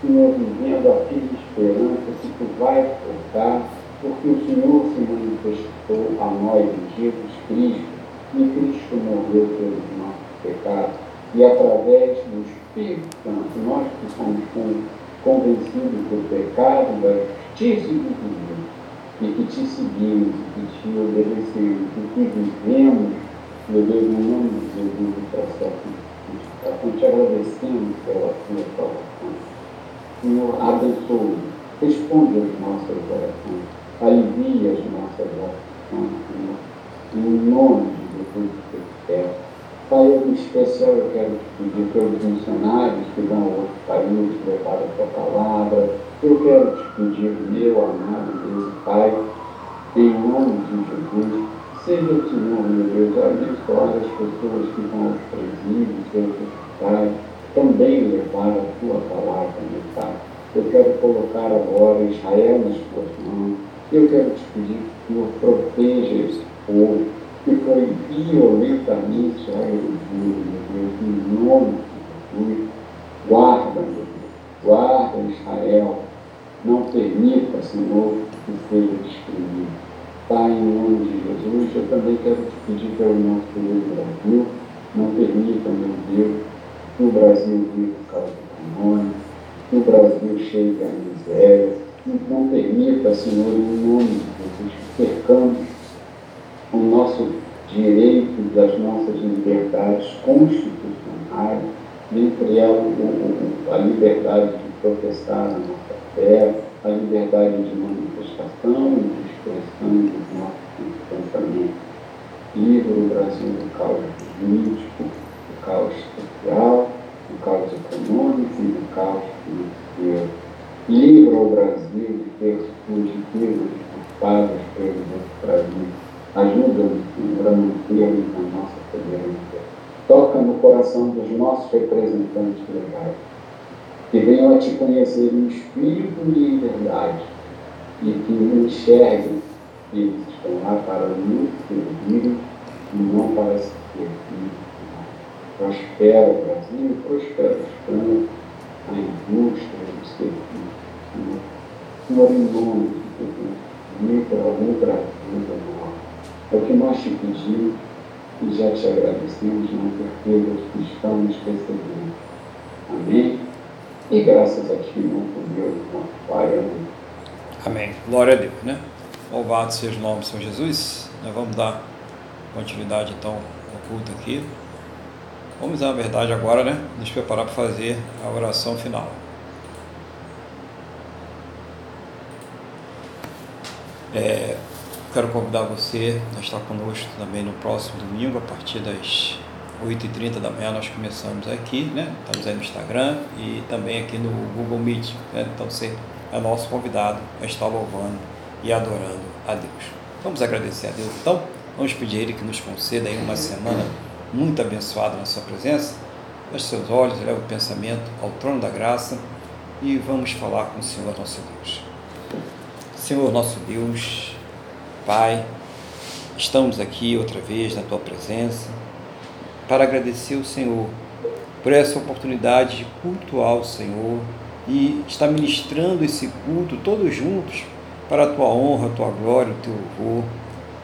Senhor, vivendo a tua esperança que Tu vais tocar, porque o Senhor se manifestou a nós em Jesus Cristo, e Cristo morreu pelos nossos pecados, e através do Espírito Santo, nós que somos convencidos do pecado, da justiça e do juízo, e que te seguimos, que te obedecemos, que vivemos meu Deus, no nome de Jesus, o processo de te agradecemos pela tua salvação. Senhor, abençoe, responde as nossas orações, alivia as nossas orações, Senhor, em nome de Jesus, que eu peço. Pai, em especial eu quero te pedir pelos missionários que vão a outros países levar a tua palavra. Eu quero te pedir, meu amado Deus Pai, em nome de Jesus, seja o Senhor, meu Deus, abençoar as pessoas que vão aos presídios, seus hospitais, também levar a tua palavra, meu Pai. Eu quero colocar agora Israel nas tuas mãos. Eu quero te pedir que o Senhor proteja esse povo que foi violentamente agredido, meu Deus, em nome de Jesus. Guarda, meu Deus, guarda Israel. Não permita, Senhor, que seja destruído. Pai, em nome de Jesus, eu também quero te pedir pelo nosso querido Brasil, não permita, meu Deus, que o Brasil viva por causa do comune, que o Brasil chegue à miséria, não permita, Senhor, em nome de Jesus, que percamos o nosso direito das nossas liberdades constitucionais, entre elas a liberdade de protestar a nossa fé, a liberdade de manifestação e de expressão dos nossos pensamentos. Livre o Brasil do caos político, do caos social, do caos econômico e do caos financeiro. Livre o Brasil, ter fugitivos, culpados pelos outros Ajuda-nos, Senhor, a mantermos a nossa coerência. Toca no coração dos nossos representantes legais, que venham a te conhecer em espírito e em verdade, e que enxerguem que estão lá para nos servir e não para se servir. Prospera o Brasil, prospera os campos, a indústria, o serviço. Senhor, em nome de Jesus, livra o Brasil É o que nós te pedimos e já te agradecemos na certeza que estamos recebendo. Amém? E graças a Ti, nosso Deus, Pai. Amém. Amém. Glória a Deus, né? Louvado seja o nome de São Jesus. Nós vamos dar continuidade então ao culto aqui. Vamos, na verdade, agora, né? Nos preparar para fazer a oração final. É, quero convidar você a estar conosco também no próximo domingo, a partir das 8h30 da manhã nós começamos aqui, né? Estamos aí no Instagram e também aqui no Google Meet. Né? Então você é nosso convidado a estar louvando e adorando a Deus. Vamos agradecer a Deus então. Vamos pedir a Ele que nos conceda aí uma semana muito abençoada na Sua presença. Feche seus olhos, leve o pensamento ao trono da graça e vamos falar com o Senhor nosso Deus. Senhor nosso Deus, Pai, estamos aqui outra vez na Tua presença para agradecer o Senhor por essa oportunidade de cultuar o Senhor e estar ministrando esse culto todos juntos para a tua honra, a tua glória, o teu louvor.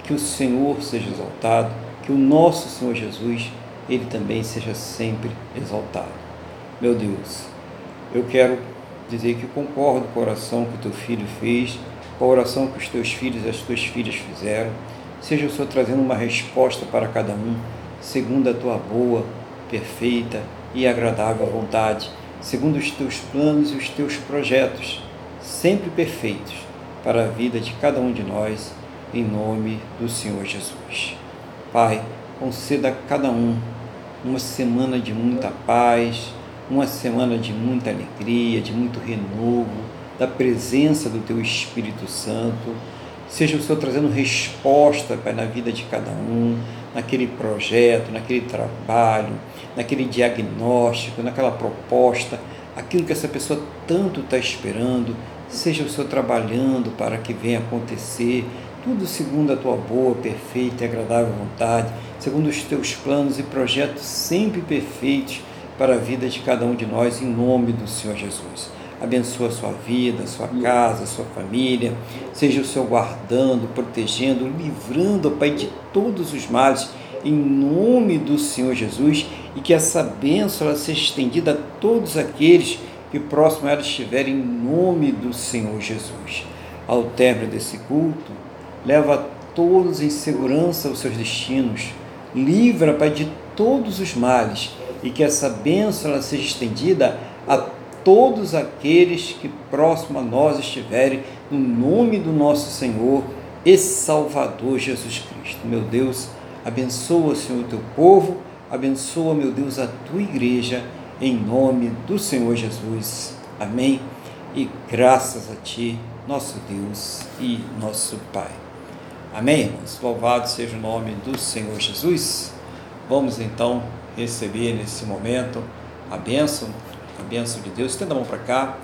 Que o Senhor seja exaltado, que o nosso Senhor Jesus, ele também seja sempre exaltado. Meu Deus, eu quero dizer que concordo com a oração que o teu filho fez, com a oração que os teus filhos e as tuas filhas fizeram. Seja o Senhor trazendo uma resposta para cada um, segundo a tua boa, perfeita e agradável vontade, segundo os teus planos e os teus projetos, sempre perfeitos para a vida de cada um de nós, em nome do Senhor Jesus. Pai, conceda a cada um uma semana de muita paz, uma semana de muita alegria, de muito renovo, da presença do Teu Espírito Santo. Seja o Senhor trazendo resposta Pai, na vida de cada um, naquele projeto, naquele trabalho, naquele diagnóstico, naquela proposta, aquilo que essa pessoa tanto está esperando, seja o Senhor trabalhando para que venha acontecer, tudo segundo a tua boa, perfeita e agradável vontade, segundo os teus planos e projetos sempre perfeitos para a vida de cada um de nós, em nome do Senhor Jesus. Abençoa a sua vida, a sua casa, a sua família, seja o Senhor guardando, protegendo, livrando, Pai, de todos os males, em nome do Senhor Jesus, e que essa bênção ela seja estendida a todos aqueles que próximo a ela estiverem, em nome do Senhor Jesus. Ao término desse culto, leva todos em segurança aos seus destinos, livra, Pai, de todos os males, e que essa bênção ela seja estendida a todos aqueles que próximo a nós estiverem, no nome do nosso Senhor e Salvador Jesus Cristo. Meu Deus, abençoa, Senhor, o teu povo, abençoa, meu Deus, a tua igreja, em nome do Senhor Jesus. Amém. E graças a Ti, nosso Deus e nosso Pai. Amém, irmãos? Louvado seja o nome do Senhor Jesus. Vamos então receber nesse momento a bênção, bênção de Deus. Estenda a mão para cá,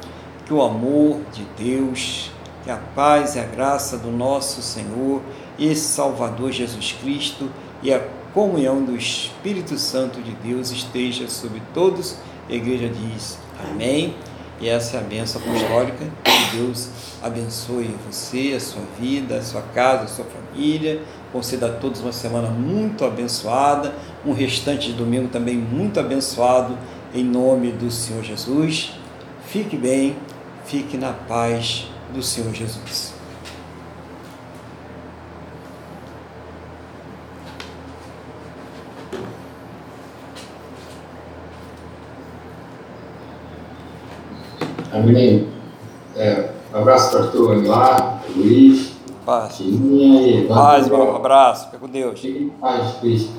que o amor de Deus, que a paz e a graça do nosso Senhor e Salvador Jesus Cristo e a comunhão do Espírito Santo de Deus esteja sobre todos. A igreja diz amém. E essa é a bênção apostólica. Que Deus abençoe você, a sua vida, a sua casa, a sua família. Conceda a todos uma semana muito abençoada, um restante de domingo também muito abençoado, em nome do Senhor Jesus. Fique bem, fique na paz do Senhor Jesus. Amém. É, um abraço para pastor Aguilar, Luiz, Paz. Tininha e Paz, meu abraço. Fica com Deus. Paz, Cristo.